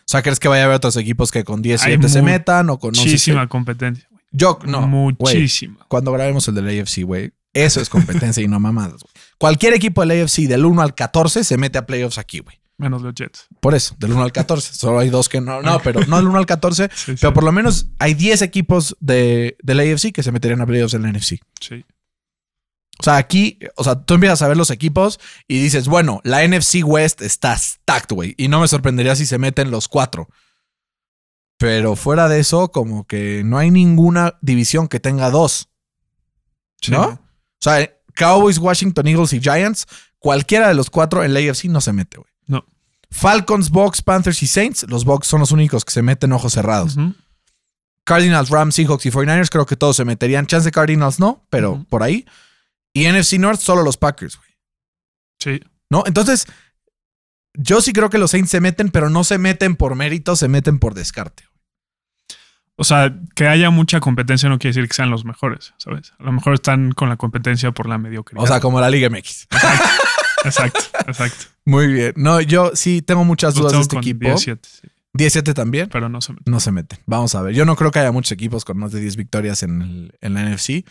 O sea, ¿crees que vaya a haber otros equipos que con 17 se mu- metan o con no sé Muchísima qué? competencia. Yo, no. güey, Muchísima. cuando grabemos el del AFC, güey, eso es competencia y no mamadas. güey. Cualquier equipo del AFC del 1 al 14 se mete a playoffs aquí, güey. Menos los Jets. Por eso, del 1 al 14. Solo hay dos que no. No, pero no del 1 al 14. Sí, sí. Pero por lo menos hay 10 equipos de, del AFC que se meterían a playoffs en la NFC. Sí. O sea, aquí, o sea, tú empiezas a ver los equipos y dices, bueno, la NFC West está stacked, güey. Y no me sorprendería si se meten los cuatro. Pero fuera de eso, como que no hay ninguna división que tenga dos. Sí. ¿No? O sea, Cowboys, Washington Eagles y Giants, cualquiera de los cuatro en la AFC no se mete, güey. No. Falcons, Bucks, Panthers y Saints, los Bucks son los únicos que se meten ojos cerrados. Cardinals, Rams, Seahawks y 49ers, creo que todos se meterían. Chance Cardinals no, pero por ahí. Y NFC North, solo los Packers, güey. Sí. ¿No? Entonces, yo sí creo que los Saints se meten, pero no se meten por mérito, se meten por descarte. O sea, que haya mucha competencia no quiere decir que sean los mejores, ¿sabes? A lo mejor están con la competencia por la mediocridad. O sea, como la Liga MX. exacto, exacto. Muy bien. No, yo sí tengo muchas dudas de este con equipo. 17, sí, 17 también. pero no se meten. No se meten. Vamos a ver. Yo no creo que haya muchos equipos con más de 10 victorias en, el- en la NFC,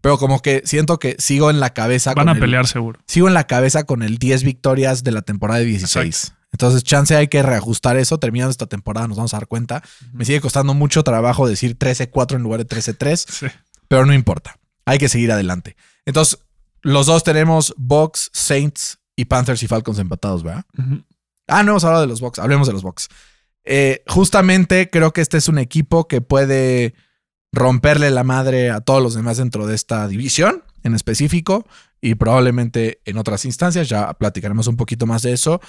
pero como que siento que sigo en la cabeza Van con a el- pelear seguro. sigo en la cabeza con el 10 victorias de la temporada de 16. Entonces, chance hay que reajustar eso. Terminando esta temporada, nos vamos a dar cuenta. Me sigue costando mucho trabajo decir 13-4 en lugar de 13-3, Sí. pero no importa. Hay que seguir adelante. Entonces, los dos tenemos Bucks, Saints y Panthers y Falcons empatados, ¿verdad? Ah, no hemos hablado de los Bucks. Hablemos de los Bucks. Eh, justamente creo que este es un equipo que puede romperle la madre a todos los demás dentro de esta división en específico y probablemente en otras instancias. Ya platicaremos un poquito más de eso.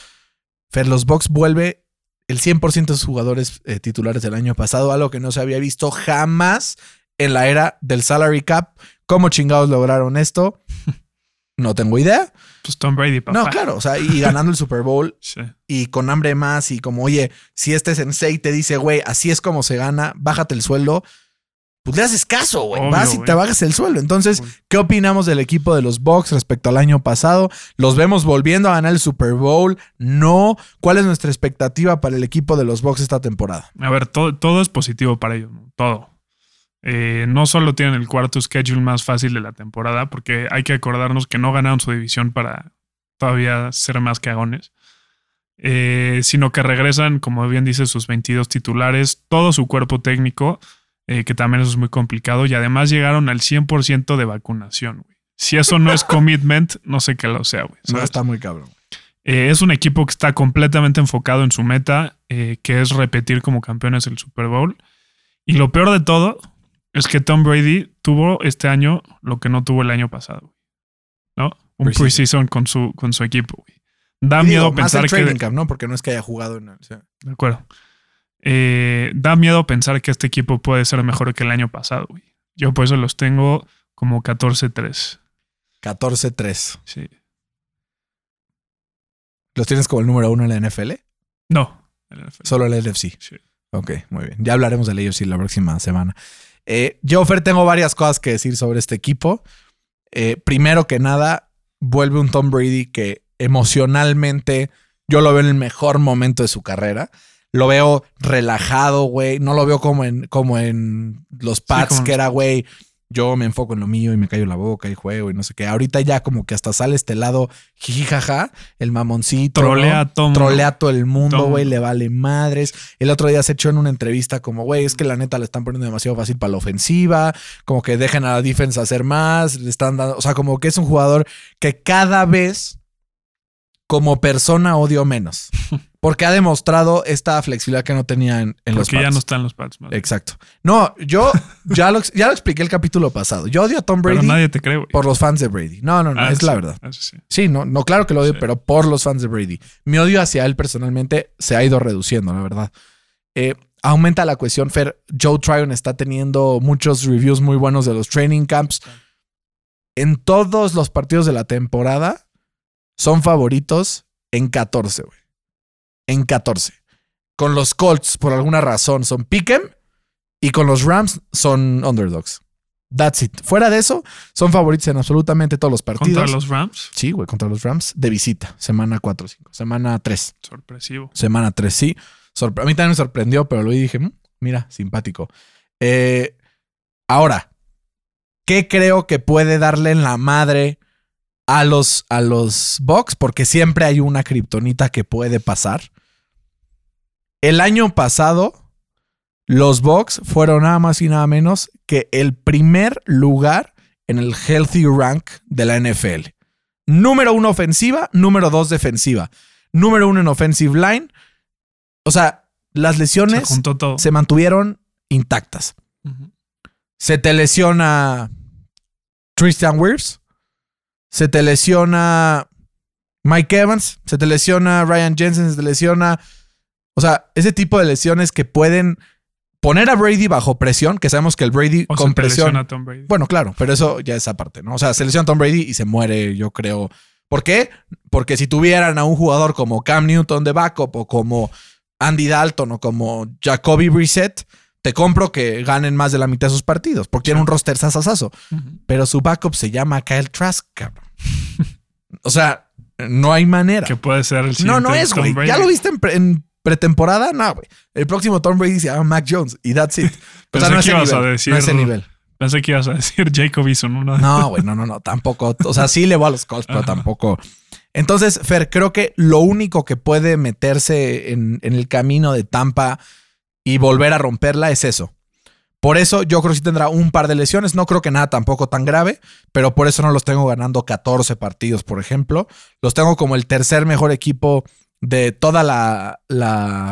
Fer, los Bucks vuelve el 100% de sus jugadores eh, titulares del año pasado, algo que no se había visto jamás en la era del salary cap. ¿Cómo chingados lograron esto? No tengo idea. Pues Tom Brady, papá. No, claro, o sea, y ganando el Super Bowl Sí. y con hambre más y como, oye, si este sensei te dice, güey, así es como se gana, bájate el sueldo, pues le haces caso, güey. Obvio, Vas y te bajas el sueldo. Entonces. ¿qué opinamos del equipo de los Bucks respecto al año pasado? ¿Los vemos volviendo a ganar el Super Bowl? No. ¿Cuál es nuestra expectativa para el equipo de los Bucks esta temporada? A ver, todo, todo es positivo para ellos, ¿no? todo. Eh, no solo tienen el cuarto schedule más fácil de la temporada, porque hay que acordarnos que no ganaron su división para todavía ser más cagones, eh, sino que regresan, como bien dice, sus 22 titulares, todo su cuerpo técnico, eh, que también eso es muy complicado, y además llegaron al 100% de vacunación. güey. Si eso no es commitment, no sé qué lo sea, güey. No está muy cabrón. Eh, es un equipo que está completamente enfocado en su meta, eh, que es repetir como campeones el Super Bowl. Y lo peor de todo es que Tom Brady tuvo este año lo que no tuvo el año pasado. ¿No? Un Preseason. con su, con su equipo. güey. Da Y miedo digo, más el pensar que. camp, ¿no? Porque no es que haya jugado en el. o sea, De acuerdo. Eh, da miedo pensar que este equipo puede ser mejor que el año pasado. güey. Yo por eso los tengo como 14-3. 14-3. Sí. ¿Los tienes como el número uno en la NFL? No. Solo el NFC. Sí. Ok, muy bien. Ya hablaremos del AFC la próxima semana. Eh, yo, Fer, tengo varias cosas que decir sobre este equipo. Eh, primero que nada, vuelve un Tom Brady que emocionalmente yo lo veo en el mejor momento de su carrera. Lo veo relajado, güey. No lo veo como en, como en los en que era, güey, yo me enfoco en lo mío y me callo la boca y juego y no sé qué. Ahorita ya como que hasta sale este lado jijijaja, el mamoncito. Trolea ¿no? todo. Trolea todo el mundo, güey, le vale madres. El otro día se echó en una entrevista como, güey, es que la neta le están poniendo demasiado fácil para la ofensiva, como que dejen a la defensa hacer más, le están dando, o sea, como que es un jugador que cada vez como persona odio menos, porque ha demostrado esta flexibilidad que no tenía en, en los Porque ya no están los más bien. Exacto. No, yo ya lo, ya lo expliqué el capítulo pasado. Yo odio a Tom Pero Brady nadie te cree, güey. por los fans de Brady. No, no, no, Ah, es sí, la verdad. eso sí. Sí, no, no, claro que lo odio, Sí. pero por los fans de Brady. Mi odio hacia él personalmente se ha ido reduciendo, la verdad. Eh, aumenta la cuestión, Fer. Joe Tryon está teniendo muchos reviews muy buenos de los training camps. En todos los partidos de la temporada son favoritos en 14, güey. En 14. Con los Colts, por alguna razón, son pick'em y con los Rams son underdogs. That's it. Fuera de eso, son favoritos en absolutamente todos los partidos. Contra los Rams, Sí, güey, contra los Rams de visita. Semana 4 5. Semana 3. sorpresivo. Semana 3, sí. Sorpre- a mí también me sorprendió, pero y dije, "Mm, mira, simpático. Eh, ahora, ¿qué creo que puede darle en la madre a los, a los Bucks? Porque siempre hay una kriptonita que puede pasar. El año pasado, los Bucks fueron nada más y nada menos que el primer lugar en el healthy rank de la NFL. Número uno ofensiva, número dos defensiva. Número uno en offensive line. O sea, las lesiones se mantuvieron intactas. Se te lesiona Tristan Wirfs. Se te lesiona Mike Evans. Se te lesiona Ryan Jensen. Se te lesiona. O sea, ese tipo de lesiones que pueden poner a Brady bajo presión, que sabemos que el Brady O con se presión. lesiona Tom Brady. Bueno, claro, pero eso ya es aparte, ¿no? O sea, se lesiona Tom Brady y se muere, yo creo. ¿Por qué? Porque si tuvieran a un jugador como Cam Newton de backup o como Andy Dalton o como Jacoby Brissett, te compro que ganen más de la mitad de sus partidos, porque tienen un roster sasasazo. Pero su backup se llama Kyle Trask, cabrón. O sea, no hay manera. Que puede ser el No, siguiente no es, güey. ¿Ya lo viste en, pre- en pretemporada? No, güey. El próximo Tom Brady se llama Mac Jones y that's it. O sea, no ese ibas a decir- No ese nivel. Pensé que ibas a decir Jacob Eason. No, güey, no, no, no, tampoco. O sea, sí le voy a los Colts, pero tampoco. Entonces, Fer, creo que lo único que puede meterse en, en el camino de Tampa y volver a romperla es eso. Por eso yo creo que sí tendrá un par de lesiones. No creo que nada tampoco tan grave, pero por eso no los tengo ganando 14 partidos, por ejemplo. Los tengo como el tercer mejor equipo de toda la,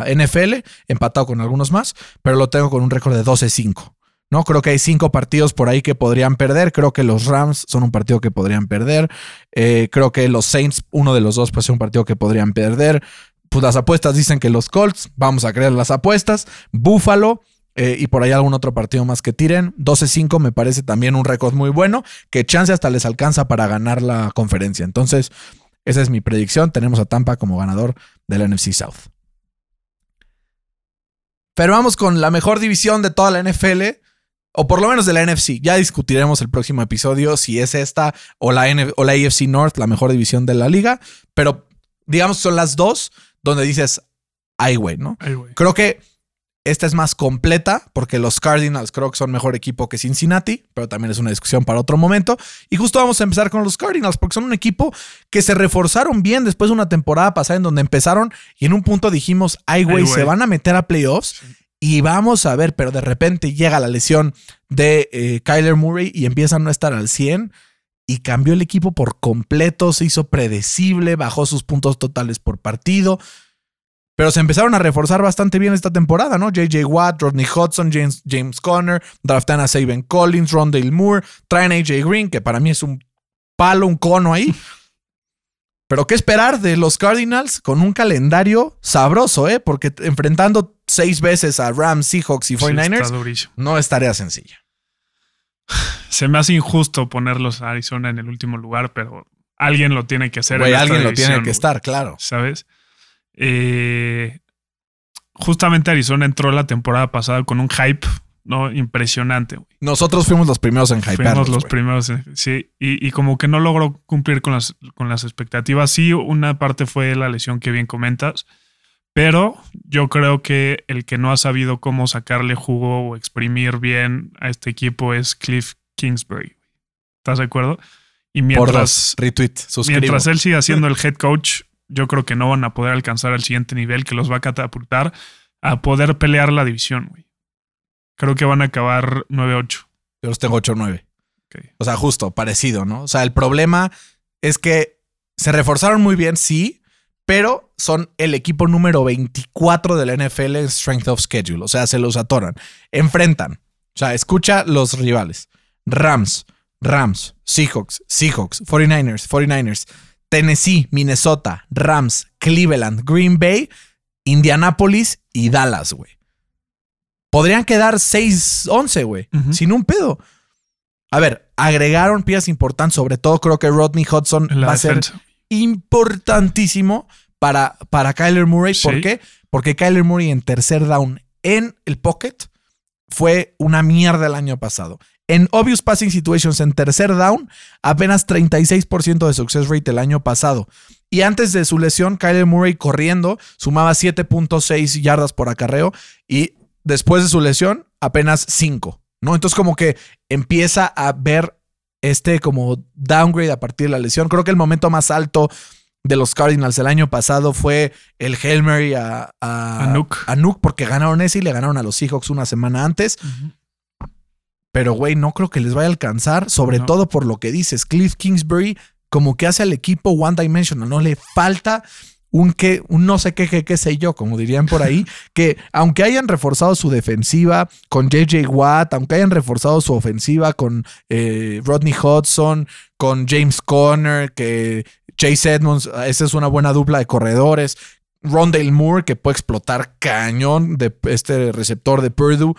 NFL, empatado con algunos más, pero lo tengo con un récord de 12-5. ¿no? Creo que hay cinco partidos por ahí que podrían perder. Creo que los Rams son un partido que podrían perder. Eh, creo que los Saints, uno de los dos, puede ser un partido que podrían perder. pues las apuestas dicen que los Colts, vamos a creer las apuestas. Buffalo, eh, y por ahí algún otro partido más que tiren. 12-5 me parece también un récord muy bueno, que chance hasta les alcanza para ganar la conferencia. Entonces, esa es mi predicción. Tenemos a Tampa como ganador del NFC South. Pero vamos con la mejor división de toda la NFL, o por lo menos de la NFC. Ya discutiremos el próximo episodio si es esta o la, o la AFC North, la mejor división de la liga. Pero digamos son las dos donde dices, ay, güey, ¿no? Creo que esta es más completa porque los Cardinals creo que son mejor equipo que Cincinnati, pero también es una discusión para otro momento. Y justo vamos a empezar con los Cardinals porque son un equipo que se reforzaron bien después de una temporada pasada en donde empezaron y en un punto dijimos, ay güey, se van a meter a playoffs y vamos a ver, pero de repente llega la lesión de eh, Kyler Murray y empieza a no estar al 100 y cambió el equipo por completo, se hizo predecible, bajó sus puntos totales por partido. Pero se empezaron a reforzar bastante bien esta temporada, ¿no? JJ Watt, Rodney Hudson, James, James Conner, draftan a Saban Collins, Rondale Moore, traen a AJ Green, que para mí es un palo, un cono ahí. Pero qué esperar de los Cardinals con un calendario sabroso, ¿eh? Porque enfrentando seis veces a Rams, Seahawks y 49ers no es tarea sencilla. Se me hace injusto ponerlos a Arizona en el último lugar, pero alguien lo tiene que hacer. alguien lo tiene que estar, claro. ¿Sabes? Eh, justamente Arizona entró la temporada pasada con un hype ¿no? Impresionante. Nosotros fuimos los primeros en hype. Fuimos los primeros, sí. Y, como que no logró cumplir con las, con las expectativas. Sí, una parte fue la lesión que bien comentas. Pero yo creo que el que no ha sabido cómo sacarle jugo o exprimir bien a este equipo es Cliff Kingsbury. ¿Estás de acuerdo? Y mientras, retweet, mientras él siga siendo el head coach, yo creo que no van a poder alcanzar el siguiente nivel que los va a catapultar a poder pelear la división, güey. Creo que van a acabar 9-8. Yo los tengo 8-9. O sea, justo, parecido, ¿no? O sea, el problema es que se reforzaron muy bien, sí, pero son el equipo número 24 de la NFL en Strength of Schedule. O sea, se los atoran. Enfrentan. O sea, escucha los rivales. Rams, Rams, Seahawks, Seahawks, 49ers, 49ers, Tennessee, Minnesota, Rams, Cleveland, Green Bay, Indianapolis y Dallas, güey. Podrían quedar 6-11, güey, sin un pedo. A ver, agregaron piezas importantes, sobre todo creo que Rodney Hudson va a ser importantísimo para, para Kyler Murray. ¿Por qué? Porque Kyler Murray en tercer down en el pocket fue una mierda el año pasado. En obvious passing situations en tercer down, apenas 36% de success rate el año pasado. Y antes de su lesión, Kyler Murray corriendo sumaba 7.6 yardas por acarreo y después de su lesión, apenas 5. ¿no? Entonces, como que empieza a ver este como downgrade a partir de la lesión. Creo que el momento más alto de los Cardinals el año pasado fue el Hail Mary a, a, Nuke. porque ganaron ese y le ganaron a los Seahawks una semana antes. Pero, güey, no creo que les vaya a alcanzar, sobre todo por lo que dices. Cliff Kingsbury, como que hace al equipo one dimensional, no le falta un que, un no sé qué, qué, qué sé yo, como dirían por ahí, que aunque hayan reforzado su defensiva con JJ Watt, aunque hayan reforzado su ofensiva con eh, Rodney Hudson, con James Conner, que Chase Edmonds, esa es una buena dupla de corredores. Rondale Moore, que puede explotar cañón de este receptor de Purdue.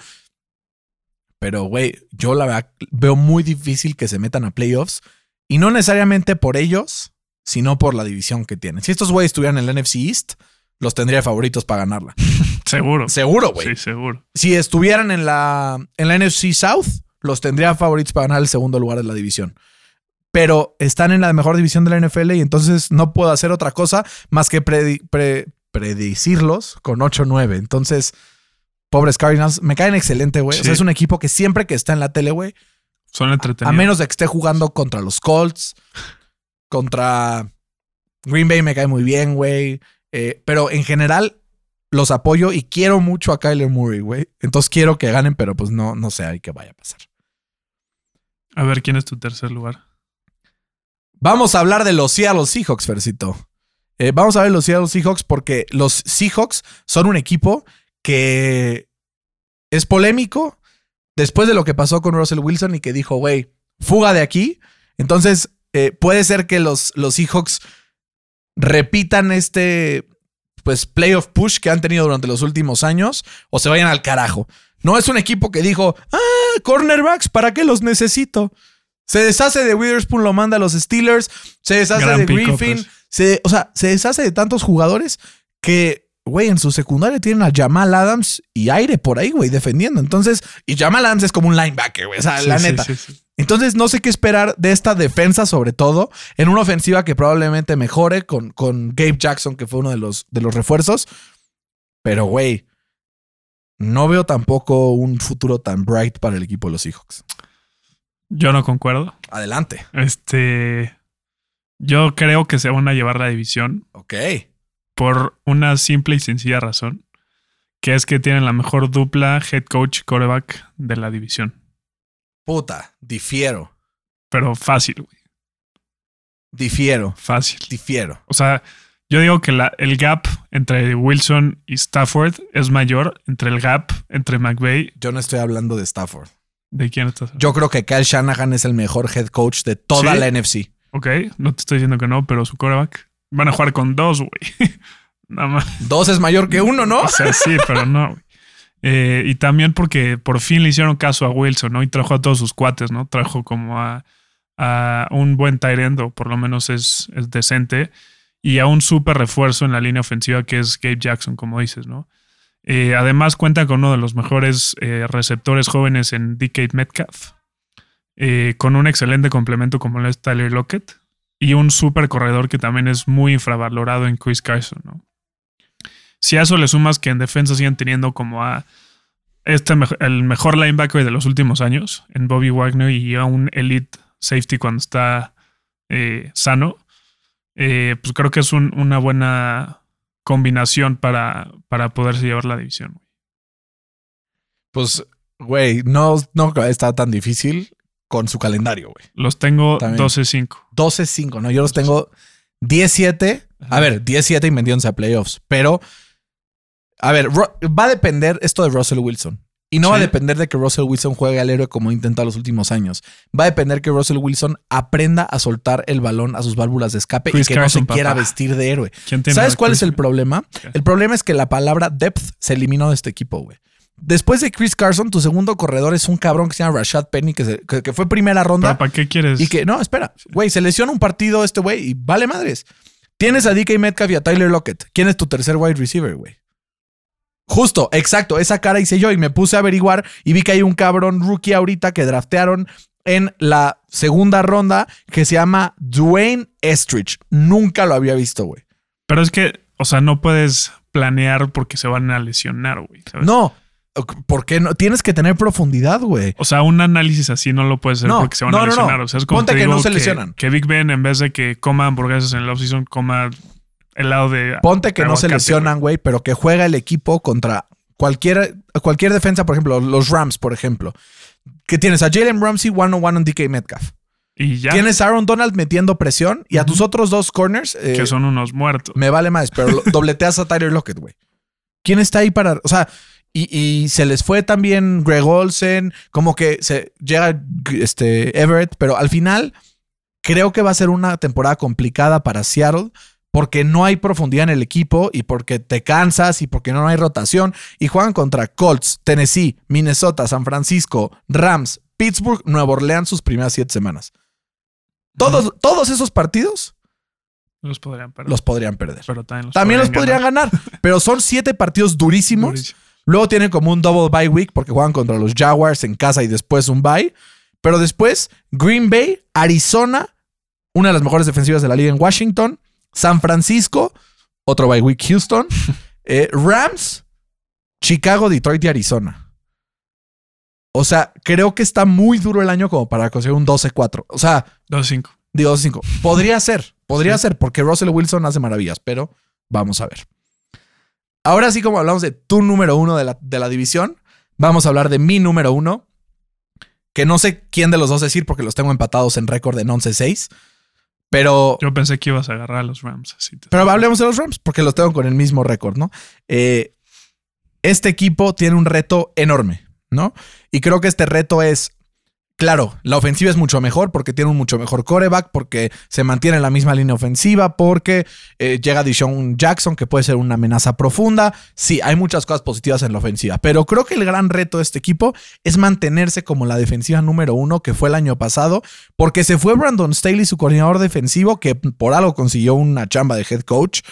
Pero, güey, yo la verdad veo muy difícil que se metan a playoffs. Y no necesariamente por ellos, sino por la división que tienen. Si estos güeyes estuvieran en el NFC East, los tendría favoritos para ganarla. seguro. Seguro, güey. Sí, seguro. Si estuvieran en la, en la NFC South, los tendría favoritos para ganar el segundo lugar de la división. Pero están en la mejor división de la NFL y entonces no puedo hacer otra cosa más que predecirlos con 8-9. Entonces, pobres Cardinals, me caen excelente, güey. O sea, es un equipo que siempre que está en la tele, güey. Son entretenidos. A, menos de que esté jugando contra los Colts, contra Green Bay me cae muy bien, güey. Eh, pero en general los apoyo y quiero mucho a Kyler Murray, güey. Entonces quiero que ganen, pero pues no, no sé ahí qué vaya a pasar. A ver, ¿quién es tu tercer lugar? Vamos a hablar de los Seattle Seahawks, Fercito. Eh, vamos a ver los Seattle Seahawks porque los Seahawks son un equipo que es polémico después de lo que pasó con Russell Wilson y que dijo, güey, fuga de aquí. Entonces, eh, puede ser que los, los Seahawks repitan este pues playoff push que han tenido durante los últimos años o se vayan al carajo. No es un equipo que dijo, ah, cornerbacks, ¿para qué los necesito? Se deshace de Witherspoon, lo manda a los Steelers, se deshace Gran de Griffin, se, o sea, se deshace de tantos jugadores que, güey, en su secundaria tienen a Jamal Adams y aire por ahí, güey, defendiendo. Entonces, y Jamal Adams es como un linebacker, güey, o sea, Sí, la neta. sí, sí. Entonces no sé qué esperar de esta defensa, sobre todo, en una ofensiva que probablemente mejore con, con Gabe Jackson, que fue uno de los, de los refuerzos. Pero, güey, no veo tampoco un futuro tan bright para el equipo de los Seahawks. Yo no concuerdo. Adelante. Este. Yo creo que se van a llevar la división Ok. Por una simple y sencilla razón, que es que tienen la mejor dupla head coach coreback de la división. Puta, difiero. Pero fácil, güey. Difiero. Fácil. Difiero. O sea, yo digo que la- el gap entre Wilson y Stafford es mayor entre el gap entre McVay. Yo no estoy hablando de Stafford. ¿De quién estás? hablando? Yo creo que Kyle Shanahan es el mejor head coach de toda ¿Sí? la NFC. Ok, no te estoy diciendo que no, pero su coreback. Van a jugar con dos, güey. Nada más. Dos es mayor que uno, ¿no? O sea, sí, pero no. güey. Eh, y también porque por fin le hicieron caso a Wilson, ¿no? Y trajo a todos sus cuates, ¿no? Trajo como a, a un buen tight end, o por lo menos es, es decente, y a un súper refuerzo en la línea ofensiva que es Gabe Jackson, como dices, ¿no? Eh, además cuenta con uno de los mejores eh, receptores jóvenes en DK Metcalf, con un excelente complemento como lo es Tyler Lockett, y un súper corredor que también es muy infravalorado en Chris Carson, ¿no? Si a eso le sumas que en defensa siguen teniendo como a este el mejor linebacker de los últimos años, en Bobby Wagner, y a un elite safety cuando está eh, sano, eh, pues creo que es un- una buena combinación para, para poderse llevar la división. Pues, güey, no, no está tan difícil con su calendario, güey. Los tengo También. 12-5. 12-5, ¿no? Yo los tengo 17. A ver, 17 y metiéndose a playoffs. Pero, a ver, va a depender esto de Russell Wilson. Y no va a depender de que Russell Wilson juegue al héroe como intenta los últimos años. Va a depender que Russell Wilson aprenda a soltar el balón a sus válvulas de escape Chris y que no se quiera papá. vestir de héroe. ¿Quién tiene ¿Sabes cuál es el problema? El problema es que la palabra depth se eliminó de este equipo, güey. Después de Chris Carson, tu segundo corredor es un cabrón que se llama Rashad Penny, que, se- que- que fue primera ronda. ¿Pero ¿Para qué quieres? Y que, no, espera, güey, se lesiona un partido este güey y vale madres. Tienes a DK Metcalf y a Tyler Lockett. ¿Quién es tu tercer wide receiver, güey? Justo, exacto, esa cara hice yo y me puse a averiguar y vi que hay un cabrón rookie ahorita que draftearon en la segunda ronda que se llama Dwayne Estrich. Nunca lo había visto, güey. Pero es que, o sea, no puedes planear porque se van a lesionar, güey. ¿sabes? No, ¿por qué no? Tienes que tener profundidad, güey. O sea, un análisis así no lo puedes hacer No, porque se van no, a no, no. lesionar. O sea, es como Ponte te que no se lesionan. Que Big Ben, en vez de que coma hamburguesas en el offseason, coma helado de. Ponte que no se lesionan, güey, pero que juega el equipo contra cualquier, cualquier defensa, por ejemplo, los Rams, por ejemplo. Que tienes a Jalen Ramsey one-on-one en DK Metcalf. Y ya. Tienes a Aaron Donald metiendo presión y a tus otros dos corners. eh, que son unos muertos. Me vale más, pero dobleteas a Tyler Lockett, güey. ¿Quién está ahí para.? O sea, y, y se les fue también Greg Olsen, como que se llega este Everett, pero al final creo que va a ser una temporada complicada para Seattle porque no hay profundidad en el equipo y porque te cansas y porque no hay rotación y juegan contra Colts, Tennessee, Minnesota, San Francisco, Rams, Pittsburgh, Nueva Orleans sus primeras siete semanas. Todos, todos esos partidos Los podrían perder. los podrían perder. pero también los También los podrían ganar, pero son siete partidos durísimos. Durísimo. Luego tienen como un double bye week porque juegan contra los Jaguars en casa y después un bye. Pero después Green Bay, Arizona, una de las mejores defensivas de la liga en Washington, San Francisco, otro bye week Houston, eh, Rams, Chicago, Detroit y Arizona. O sea, creo que está muy duro el año como para conseguir un 12-4. O sea, 2-5. Digo 5. Podría ser, podría Sí. ser, porque Russell Wilson hace maravillas, pero vamos a ver. Ahora sí, como hablamos de tu número uno de la, de la división, vamos a hablar de mi número uno, que no sé quién de los dos decir porque los tengo empatados en récord en 11-6, pero, Yo pensé que ibas a agarrar a los Rams. Así te- pero hablemos de los Rams porque los tengo con el mismo récord, ¿no? Eh, este equipo tiene un reto enorme, ¿no? Y creo que este reto es Claro, la ofensiva es mucho mejor porque tiene un mucho mejor coreback, porque se mantiene en la misma línea ofensiva, porque eh, llega Dishon Jackson, que puede ser una amenaza profunda. Sí, hay muchas cosas positivas en la ofensiva, pero creo que el gran reto de este equipo es mantenerse como la defensiva número uno que fue el año pasado, porque se fue Brandon Staley, su coordinador defensivo, que por algo consiguió una chamba de head coach.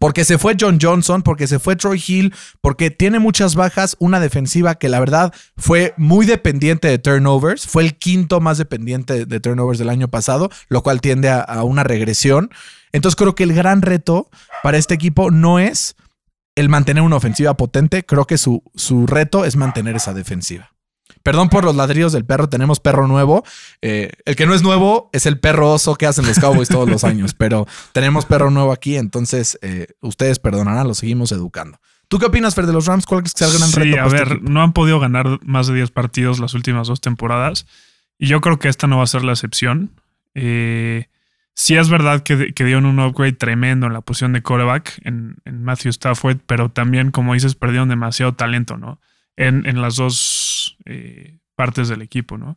Porque se fue John Johnson, porque se fue Troy Hill, porque tiene muchas bajas, una defensiva que la verdad fue muy dependiente de turnovers, fue el quinto más dependiente de turnovers del año pasado, lo cual tiende a, una regresión. Entonces creo que el gran reto para este equipo no es el mantener una ofensiva potente, creo que su, su reto es mantener esa defensiva. Perdón por los ladrillos del perro, tenemos perro nuevo. Eh, el que no es nuevo es el perro oso que hacen los Cowboys todos los años, pero tenemos perro nuevo aquí, entonces eh, ustedes perdonarán, lo seguimos educando. ¿Tú qué opinas, Fer, de los Rams? ¿Cuál es que sea el gran sí, reto? a este ver, no han podido ganar más de 10 partidos las últimas dos temporadas y yo creo que esta no va a ser la excepción. Eh, sí es verdad que, dieron un upgrade tremendo en la posición de quarterback en, en Matthew Stafford, pero también, como dices, perdieron demasiado talento, ¿no? en, las dos eh, partes del equipo, ¿no?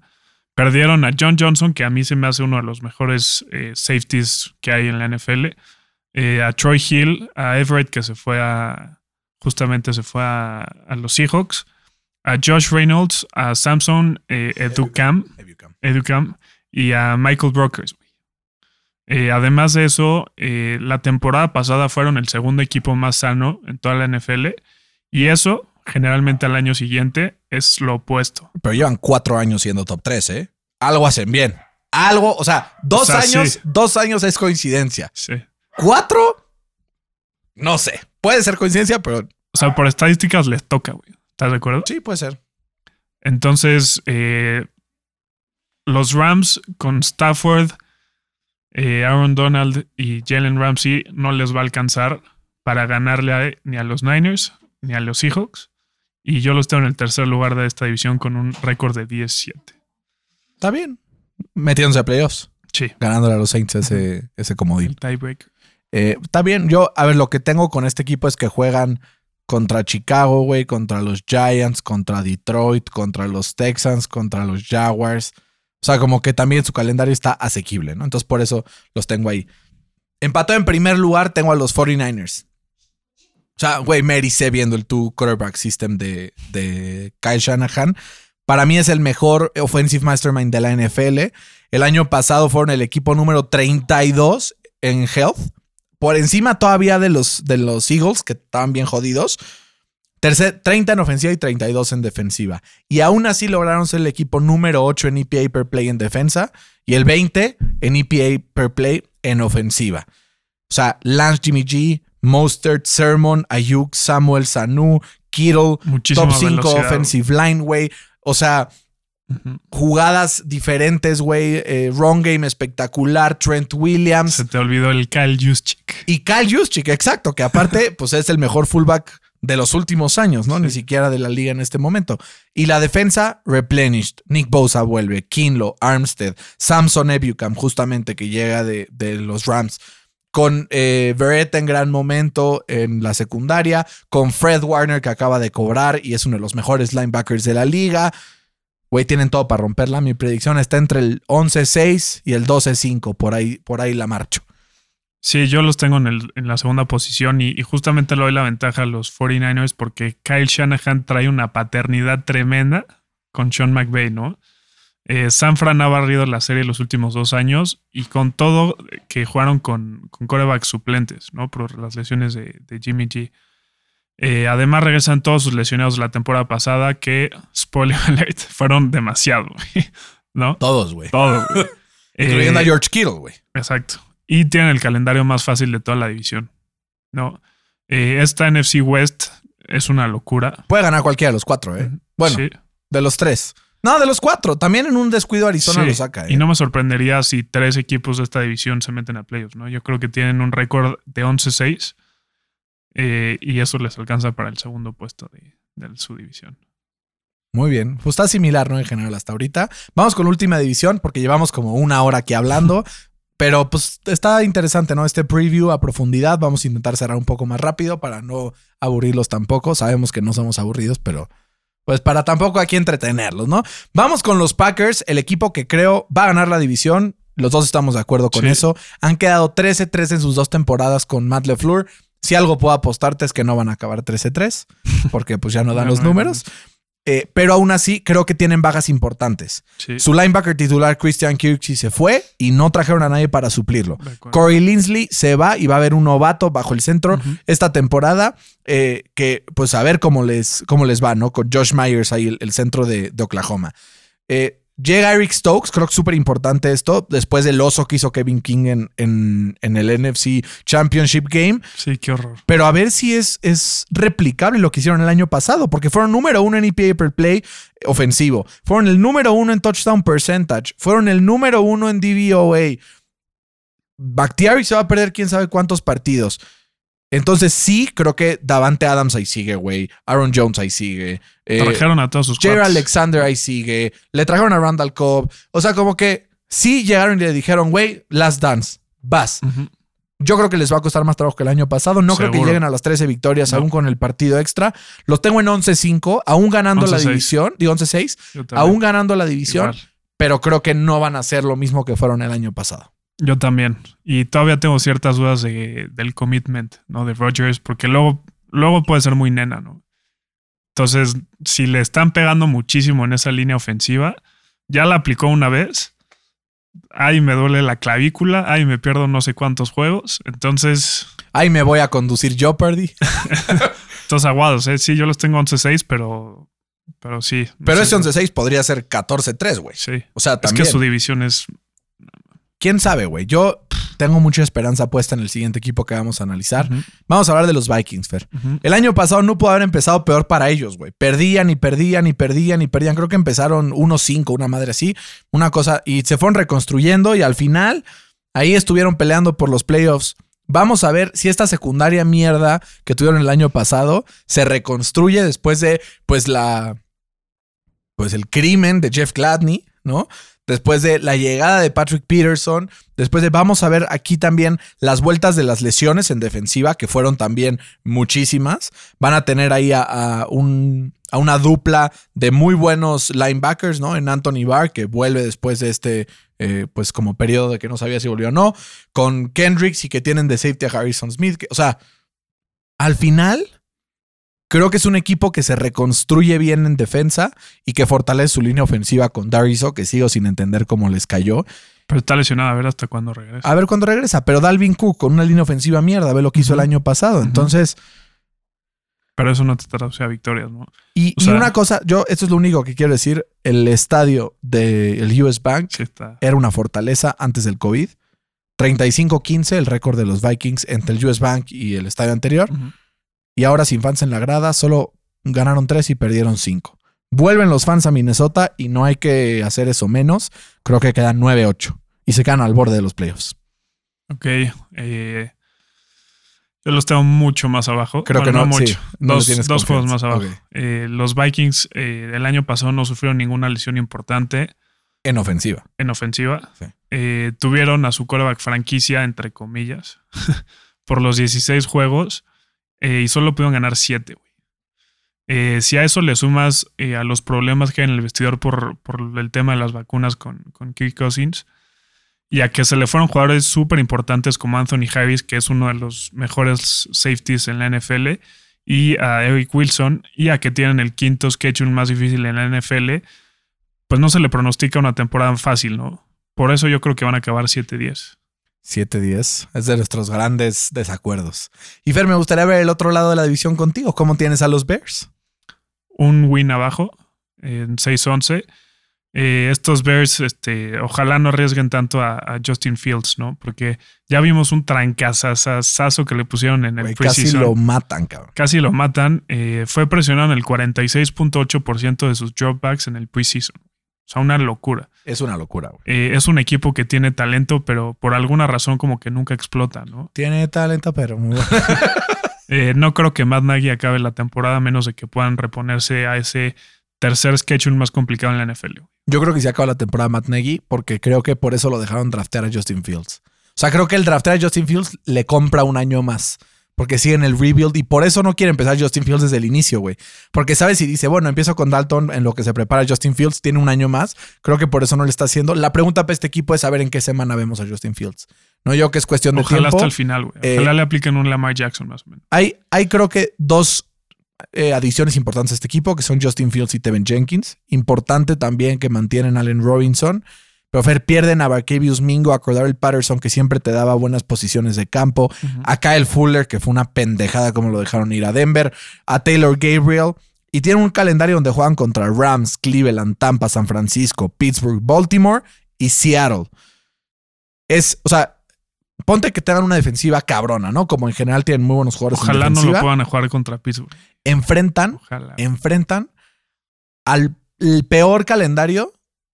Perdieron a John Johnson, que a mí se me hace uno de los mejores eh, safeties que hay en la NFL. Eh, a Troy Hill, a Everett, que se fue a. Justamente se fue a, los Seahawks. A Josh Reynolds, a Samson Educam, Educam y a Michael Brokers. además de eso, la temporada pasada fueron el segundo equipo más sano en toda la NFL. Y eso generalmente al año siguiente es lo opuesto. Pero llevan cuatro años siendo top 3, ¿eh? Algo hacen bien. Algo, o sea, dos años, dos años es coincidencia. Sí. ¿Cuatro? No sé. Puede ser coincidencia, pero. O sea, por estadísticas les toca, güey. ¿Estás de acuerdo? Sí, puede ser. Entonces, eh, los Rams con Stafford, eh, Aaron Donald y Jalen Ramsey no les va a alcanzar para ganarle ni a los Niners ni a los Seahawks. Y yo los tengo en el tercer lugar de esta división con un récord de 10-7. Está bien. Metiéndose a playoffs. Sí. Ganándole a los Saints ese, ese comodín. El tiebreak. Eh, está bien. Yo, a ver, lo que tengo con este equipo es que juegan contra Chicago, güey, contra los Giants, contra Detroit, contra los Texans, contra los Jaguars. O sea, como que también su calendario está asequible, ¿no? Entonces por eso los tengo ahí. Empatado en primer lugar tengo a los 49ers. Sea, güey, me viendo el two quarterback system de, de Kyle Shanahan. Para mí es el mejor offensive mastermind de la NFL. El año pasado fueron el equipo número 32 en health. Por encima todavía de los, de los Eagles, que estaban bien jodidos. 30 en ofensiva y 32 en defensiva. Y aún así lograron ser el equipo número 8 en EPA per play en defensa y el 20 en EPA per play en ofensiva. O sea, Lance Jimmy G, Mostert, Sermon, Ayuk, Samuel, Sanu, Kittle, top 5 offensive line, güey. O sea, jugadas diferentes, güey. Eh, wrong game espectacular. Trent Williams. Se te olvidó el Kyle Juszczyk. Y Kyle Juszczyk, exacto, que aparte, pues es el mejor fullback de los últimos años, ¿no? Ni siquiera de la liga en este momento. Y la defensa, replenished. Nick Bosa vuelve, Kinlo, Armstead, Samson Ebucam, justamente que llega de, de los Rams con eh, en gran momento en la secundaria, con Fred Warner que acaba de cobrar y es uno de los mejores linebackers de la liga. Güey, tienen todo para romperla. Mi predicción está entre el 11-6 y el 12-5. Por ahí, por ahí la marcho. Sí, yo los tengo en, el, en la segunda posición y, y, justamente le doy la ventaja a los 49ers porque Kyle Shanahan trae una paternidad tremenda con Sean McVay, ¿no? Eh, Sanfran ha barrido la serie los últimos dos años y con todo que jugaron con, con corebacks suplentes, ¿no? Por las lesiones de, Jimmy G. Eh, además regresan todos sus lesionados de la temporada pasada que, spoiler alert, fueron demasiado, ¿no? Todos, güey. Todos, Incluyendo a eh, George Kittle, güey. Exacto. Y tienen el calendario más fácil de toda la división, ¿no? esta NFC West es una locura. Puede ganar cualquiera de los cuatro, ¿eh? Bueno, de los tres. No, de los cuatro. También en un descuido Arizona lo saca. Y ¿eh? no me sorprendería si tres equipos de esta división se meten a playoffs, ¿no? Yo creo que tienen un récord de 11-6 eh, y eso les alcanza para el segundo puesto de, su división. Muy bien. Pues está similar, ¿no? En general, hasta ahorita. Vamos con la última división porque llevamos como una hora aquí hablando. Pero pues está interesante, ¿no? Este preview a profundidad. Vamos a intentar cerrar un poco más rápido para no aburrirlos tampoco. Sabemos que no somos aburridos, pero pues para tampoco aquí entretenerlos, ¿no? Vamos con los Packers, el equipo que creo va a ganar la división. Los dos estamos de acuerdo con Sí. eso. Han quedado 13-3 en sus dos temporadas con Matt LeFleur. Si algo puedo apostarte es que no van a acabar 13-3, porque pues ya no dan No, los no, números. Eh, pero aún así, creo que tienen bajas importantes. Sí. Su linebacker titular, Christian Kirksey, se fue y no trajeron a nadie para suplirlo. Corey Linsley se va y va a haber un novato bajo el centro esta temporada. eh, que pues a ver cómo les, cómo les va, ¿no? Con Josh Myers ahí, el, el centro de, de Oklahoma. Eh, llega Eric Stokes, creo que es súper importante esto, después del oso que hizo Kevin King en, en, en el NFC Championship Game. Sí, qué horror. Pero a ver si es, es replicable lo que hicieron el año pasado, porque fueron número uno en EPA per play ofensivo, fueron el número uno en touchdown percentage, fueron el número uno en DVOA. Bakhtiari se va a perder quién sabe cuántos partidos. Entonces sí, creo que Davante Adams ahí sigue, güey. Aaron Jones ahí sigue. Eh, Trajeron a todos sus cuates. Alexander ahí sigue. Le trajeron a Randall Cobb. O sea, como que sí llegaron y le dijeron, güey, last dance, vas. Yo creo que les va a costar más trabajo que el año pasado. No creo que lleguen a las 13 victorias No. aún con el partido extra. Los tengo en 11-5, aún ganando la 11-6. división. Digo 11-6, Yo también. aún ganando la división. Igual. Pero creo que no van a ser lo mismo que fueron el año pasado. Yo también. Y todavía tengo ciertas dudas de, del commitment, ¿no? De Rodgers, porque luego, luego puede ser muy nena, ¿no? Entonces, si le están pegando muchísimo en esa línea ofensiva, ya la aplicó una vez. Ay, me duele la clavícula. Ay, me pierdo no sé cuántos juegos. Entonces, Ahí me voy a conducir Jeopardy. estos aguados, ¿eh? Sí, yo los tengo 11-6, pero, pero sí. no Pero sé. ese 11-6 podría ser 14-3, güey. Sí. O sea, Es también. que su división es. ¿Quién sabe, güey? Yo tengo mucha esperanza puesta en el siguiente equipo que vamos a analizar. Vamos a hablar de los Vikings, Fer. El año pasado no pudo haber empezado peor para ellos, güey. Perdían y perdían y perdían y perdían. Creo que empezaron 1-5, una madre así. Una cosa. Y se fueron reconstruyendo y al final ahí estuvieron peleando por los playoffs. Vamos a ver si esta secundaria mierda que tuvieron el año pasado se reconstruye después de, pues, la. Pues el crimen de Jeff Gladney, ¿no? Después de la llegada de Patrick Peterson, después de vamos a ver aquí también las vueltas de las lesiones en defensiva, que fueron también muchísimas. Van a tener ahí a, un, a una dupla de muy buenos linebackers, ¿no? En Anthony Barr, que vuelve después de este, eh, pues como periodo de que no sabía si volvió o no, con Kendricks y que tienen de safety a Harrison Smith. o sea, al final, creo que es un equipo que se reconstruye bien en defensa y que fortalece su línea ofensiva con Dariso, que sigo sin entender cómo les cayó. Pero está lesionada, a ver hasta cuándo regresa. A ver cuándo regresa. Pero Dalvin Cook con una línea ofensiva mierda, ve lo que hizo el año pasado. Entonces, Pero eso no te traduce a victorias, ¿no? y, O y sea- una cosa, yo, esto es lo único que quiero decir: el estadio del US Bank Sí, era una fortaleza antes del COVID. 35-15, el récord de los Vikings entre el US Bank y el estadio anterior. Y ahora sin fans en la grada, solo ganaron 3 y perdieron 5. Vuelven los fans a Minnesota y no hay que hacer eso menos. Creo que quedan 9-8 y se quedan al borde de los playoffs. Ok. eh, yo los tengo mucho más abajo. Creo Bueno, que no, mucho. sí, no dos juegos más abajo. Eh, los Vikings eh, el año pasado no sufrieron ninguna lesión importante En ofensiva. en ofensiva. Sí. Tuvieron a su coreback franquicia, entre comillas, por los 16 juegos eh, y solo pudieron ganar 7. Eh, si a eso le sumas eh, a los problemas que hay en el vestidor por, por el tema de las vacunas con, con Kirk Cousins y a que se le fueron jugadores súper importantes como Anthony Harris, que es uno de los mejores safeties en la NFL, y a Eric Wilson, y a que tienen el quinto schedule más difícil en la NFL, pues no se le pronostica una temporada fácil, ¿no? Por eso yo creo que van a acabar 7-10. 7-10. Es de nuestros grandes desacuerdos. Y Fer, me gustaría ver el otro lado de la división contigo. ¿Cómo tienes a los Bears? Un win abajo en 6-11. Eh, estos Bears, este, ojalá no arriesguen tanto a, a Justin Fields, ¿no? Porque ya vimos un trancazazazo que le pusieron en el Güey, casi lo matan, cabrón. Casi lo matan. Eh, fue presionado en el 46.8% de sus dropbacks en el preseason. O sea, una locura. Es una locura, güey. Eh, es un equipo que tiene talento, pero por alguna razón como que nunca explota, ¿no? Tiene talento, pero muy bueno. Eh, no creo que Matt Nagy acabe la temporada a menos de que puedan reponerse a ese tercer schedule más complicado en la NFL. Yo creo que se acaba la temporada Matt Nagy porque creo que por eso lo dejaron draftear a Justin Fields. O sea, creo que el draftear a Justin Fields le compra un año más. Porque siguen el rebuild y por eso no quiere empezar Justin Fields desde el inicio, güey. Porque sabes si dice, bueno, empiezo con Dalton en lo que se prepara Justin Fields, tiene un año más, creo que por eso no le está haciendo. La pregunta para este equipo es saber en qué semana vemos a Justin Fields. No yo que es cuestión de Ojalá tiempo. hasta el final, güey. Eh, Ojalá le apliquen un Lamar Jackson más o menos. Hay, hay creo que dos eh, adiciones importantes a este equipo, que son Justin Fields y Tevin Jenkins. Importante también que mantienen a Allen Robinson. Pero Fer, pierden a Barkevius Mingo, a Cordell Patterson, que siempre te daba buenas posiciones de campo. A Kyle Fuller, que fue una pendejada como lo dejaron ir a Denver. A Taylor Gabriel. Y tienen un calendario donde juegan contra Rams, Cleveland, Tampa, San Francisco, Pittsburgh, Baltimore y Seattle. Es, o sea, ponte que tengan una defensiva cabrona, ¿no? Como en general tienen muy buenos jugadores. en Ojalá no lo puedan jugar contra Pittsburgh. Enfrentan Ojalá. enfrentan al el peor calendario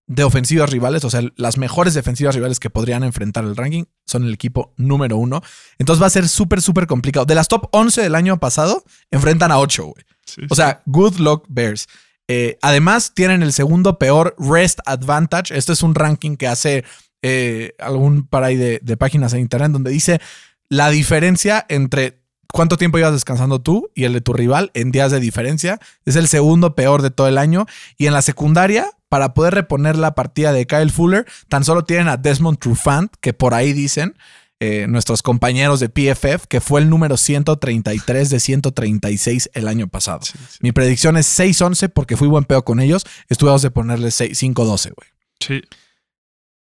de ofensivas rivales, o sea, las mejores defensivas rivales que podrían enfrentar el ranking son el equipo número uno. Entonces va a ser súper, súper complicado. De las top 11 del año pasado, enfrentan a 8, güey. Sí, O sea, good luck Bears. Eh, además, tienen el segundo peor rest advantage. Esto es un ranking que hace eh, algún par ahí de, de páginas en internet donde dice la diferencia entre cuánto tiempo ibas descansando tú y el de tu rival en días de diferencia. Es el segundo peor de todo el año. Y en la secundaria, para poder reponer la partida de Kyle Fuller, tan solo tienen a Desmond Trufant, que por ahí dicen eh, nuestros compañeros de PFF, que fue el número 133 de 136 el año pasado. sí, sí. Mi predicción es 6-11 porque fui buen pedo con ellos. Estuvimos de ponerle 6 5-12, güey. Sí.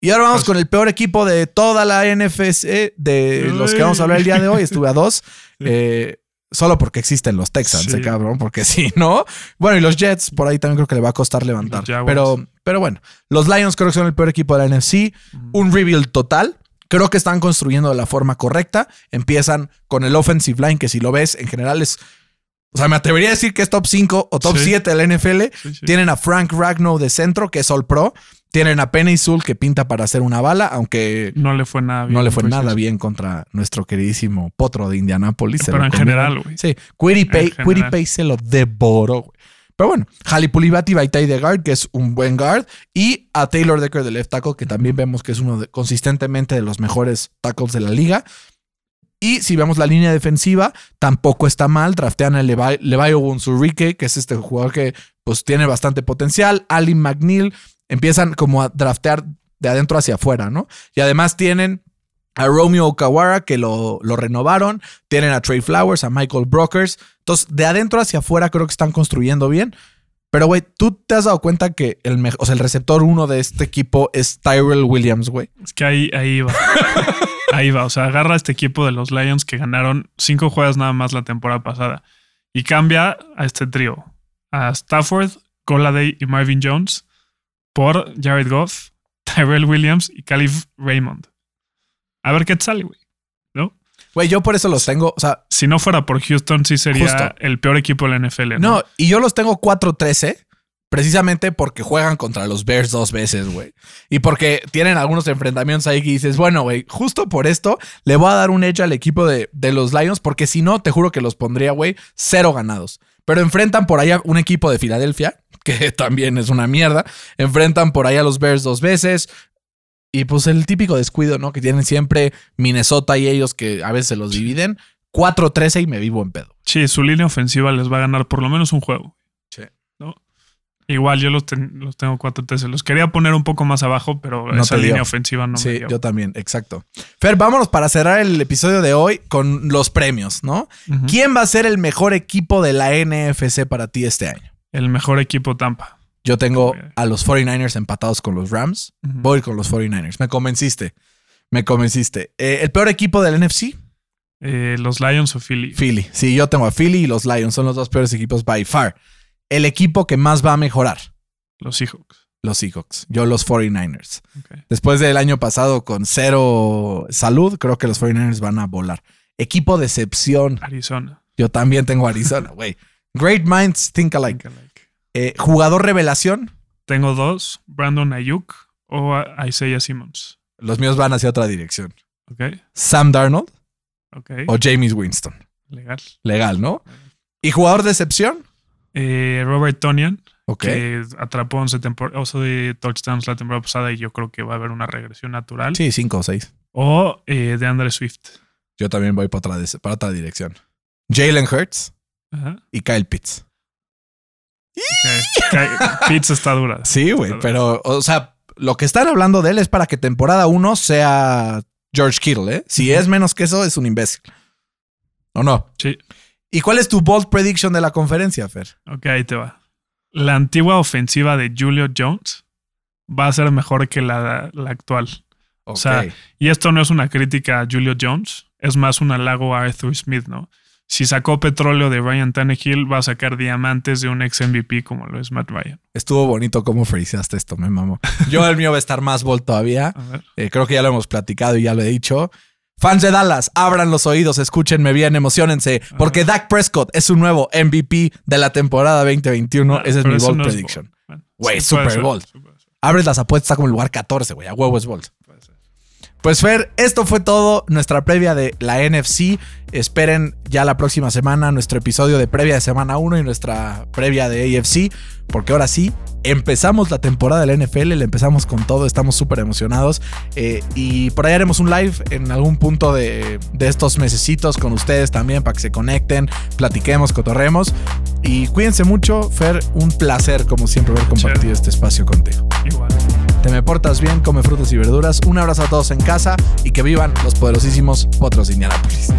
Y ahora vamos Pues- con el peor equipo de toda la NFC, de los que vamos a hablar el día de hoy. Estuve a dos. eh, solo porque existen los Texans, Sí. eh, cabrón. Porque si no. Bueno, y los Jets, por ahí también creo que le va a costar levantar. Pero, pero bueno, los Lions creo que son el peor equipo de la NFC. Un rebuild total. Creo que están construyendo de la forma correcta. Empiezan con el offensive line, que si lo ves, en general es. O sea, me atrevería a decir que es top 5 o top Sí. 7 de la NFL. Sí. Tienen a Frank Ragnow de centro, que es All Pro. Tienen a Penny Sewell, que pinta para hacer una bala, aunque No le fue nada bien. no le fue nada bien contra nuestro queridísimo potro de Indianápolis. Pero en comió. general, güey. Sí, Quiripay, se lo devoró, güey. Pero bueno, Halipulibati Baitai de guard, que es un buen guard, y a Taylor Decker de left tackle, que también vemos que es uno de, consistentemente de los mejores tackles de la liga. Y si vemos la línea defensiva, tampoco está mal. Draftean a Levi, Ogunsurike, que es este jugador que pues tiene bastante potencial. Ali McNeil. Empiezan como a draftear de adentro hacia afuera, ¿no? Y además tienen a Romeo Okawara, que lo, lo renovaron. Tienen a Trey Flowers, a Michael Brokers. Entonces, de adentro hacia afuera creo que están construyendo bien. Pero, güey, tú te has dado cuenta que el, o sea, el receptor uno de este equipo es Tyrell Williams, güey. Es que ahí, ahí va. ahí va. O sea, agarra a este equipo de los Lions que ganaron cinco juegos nada más la temporada pasada y cambia a este trío: a Stafford, Goladay y Marvin Jones por Jared Goff, Tyrell Williams y Calif Raymond. A ver qué sale, güey. ¿No? Güey, yo por eso los tengo, o sea, Si no fuera por Houston, sí sería Justo. el peor equipo de la NFL. No, no, y yo los tengo 4-13 precisamente porque juegan contra los Bears dos veces, güey. Y porque tienen algunos enfrentamientos ahí que dices, bueno, güey, justo por esto le voy a dar un edge al equipo de, de los Lions porque si no, te juro que los pondría, güey, cero ganados. Pero enfrentan por allá un equipo de Filadelfia, que también es una mierda. Enfrentan por ahí a los Bears dos veces. Y pues el típico descuido, ¿no? Que tienen siempre Minnesota y ellos que a veces se los dividen. 4-13 y me vivo en pedo. Sí, su línea ofensiva les va a ganar por lo menos un juego. Sí. ¿no? Igual yo los, ten- los tengo 4-13. Los quería poner un poco más abajo, pero No esa dio. línea ofensiva no me sí, dio. yo también, exacto. Fer, vámonos para cerrar el episodio de hoy con los premios, ¿no? ¿Quién va a ser el mejor equipo de la NFC para ti este año? El mejor equipo Tampa. Yo tengo a los 49ers empatados con los Rams. Voy con los 49ers. Me convenciste. Me convenciste. Eh, ¿El peor equipo del NFC? Eh, los Lions o Philly. Philly. Sí, yo tengo a Philly y los Lions. Son los dos peores equipos by far. El equipo que más va a mejorar, Los Seahawks. los Seahawks. Yo los 49ers. Ok. Después del año pasado con cero salud, creo que los 49ers van a volar. Equipo decepción. Arizona. Yo también tengo Arizona, güey. Great minds think alike. Think alike. Eh, jugador revelación. Tengo dos: Brandon Ayuk o Isaiah Simmons. Los míos van hacia otra dirección. Sam Darnold o James Winston. Legal. Legal, ¿no? ¿Y jugador decepción? Eh, Robert Tonian, Ok. que atrapó 11 tempor- 11 de touchdowns la temporada pasada y yo creo que va a haber una regresión natural. Sí, cinco o seis. O eh, de Andre Swift. Yo también voy para otra, de- para otra dirección. Jalen Hurts Ajá. y Kyle Pitts. Ok. Ca- Pitts está dura. Sí, güey, pero, o sea, lo que están hablando de él es para que temporada 1 sea George Kittle, ¿eh? Si es menos que eso, es un imbécil. ¿O no? Sí. ¿Y cuál es tu bold prediction de la conferencia, Fer? Ok, ahí te va. La antigua ofensiva de Julio Jones va a ser mejor que la, la actual. O sea, Y esto no es una crítica a Julio Jones, es más un halago a Arthur Smith, ¿no? Si sacó petróleo de Ryan Tannehill, va a sacar diamantes de un ex MVP como lo es Matt Ryan. estuvo bonito cómo friseaste esto, me mamo. Yo el mío va a estar más bold todavía. Eh, creo que ya lo hemos platicado y ya lo he dicho. Fans de Dallas, abran los oídos, escúchenme bien, emocionense, porque Dak Prescott es su nuevo MVP de la temporada 2021. Ah, Ese es mi bold no prediction. Güey, super ser, Abres las apuestas, está como el lugar 14, güey. A huevo es bold. Pues Fer, esto fue todo nuestra previa de la NFC. Esperen ya la próxima semana nuestro episodio de previa de semana 1 y nuestra previa de AFC, porque ahora sí, empezamos la temporada del NFL, le empezamos con todo, estamos súper emocionados eh, y por ahí haremos un live en algún punto de, de estos mesecitos con ustedes también para que se conecten, platiquemos, cotorremos y cuídense mucho, Fer, un placer como siempre haber compartido este espacio contigo. Igual. Te me portas bien, come frutas y verduras. Un abrazo a todos en casa y que vivan los poderosísimos Potros de Indianápolis.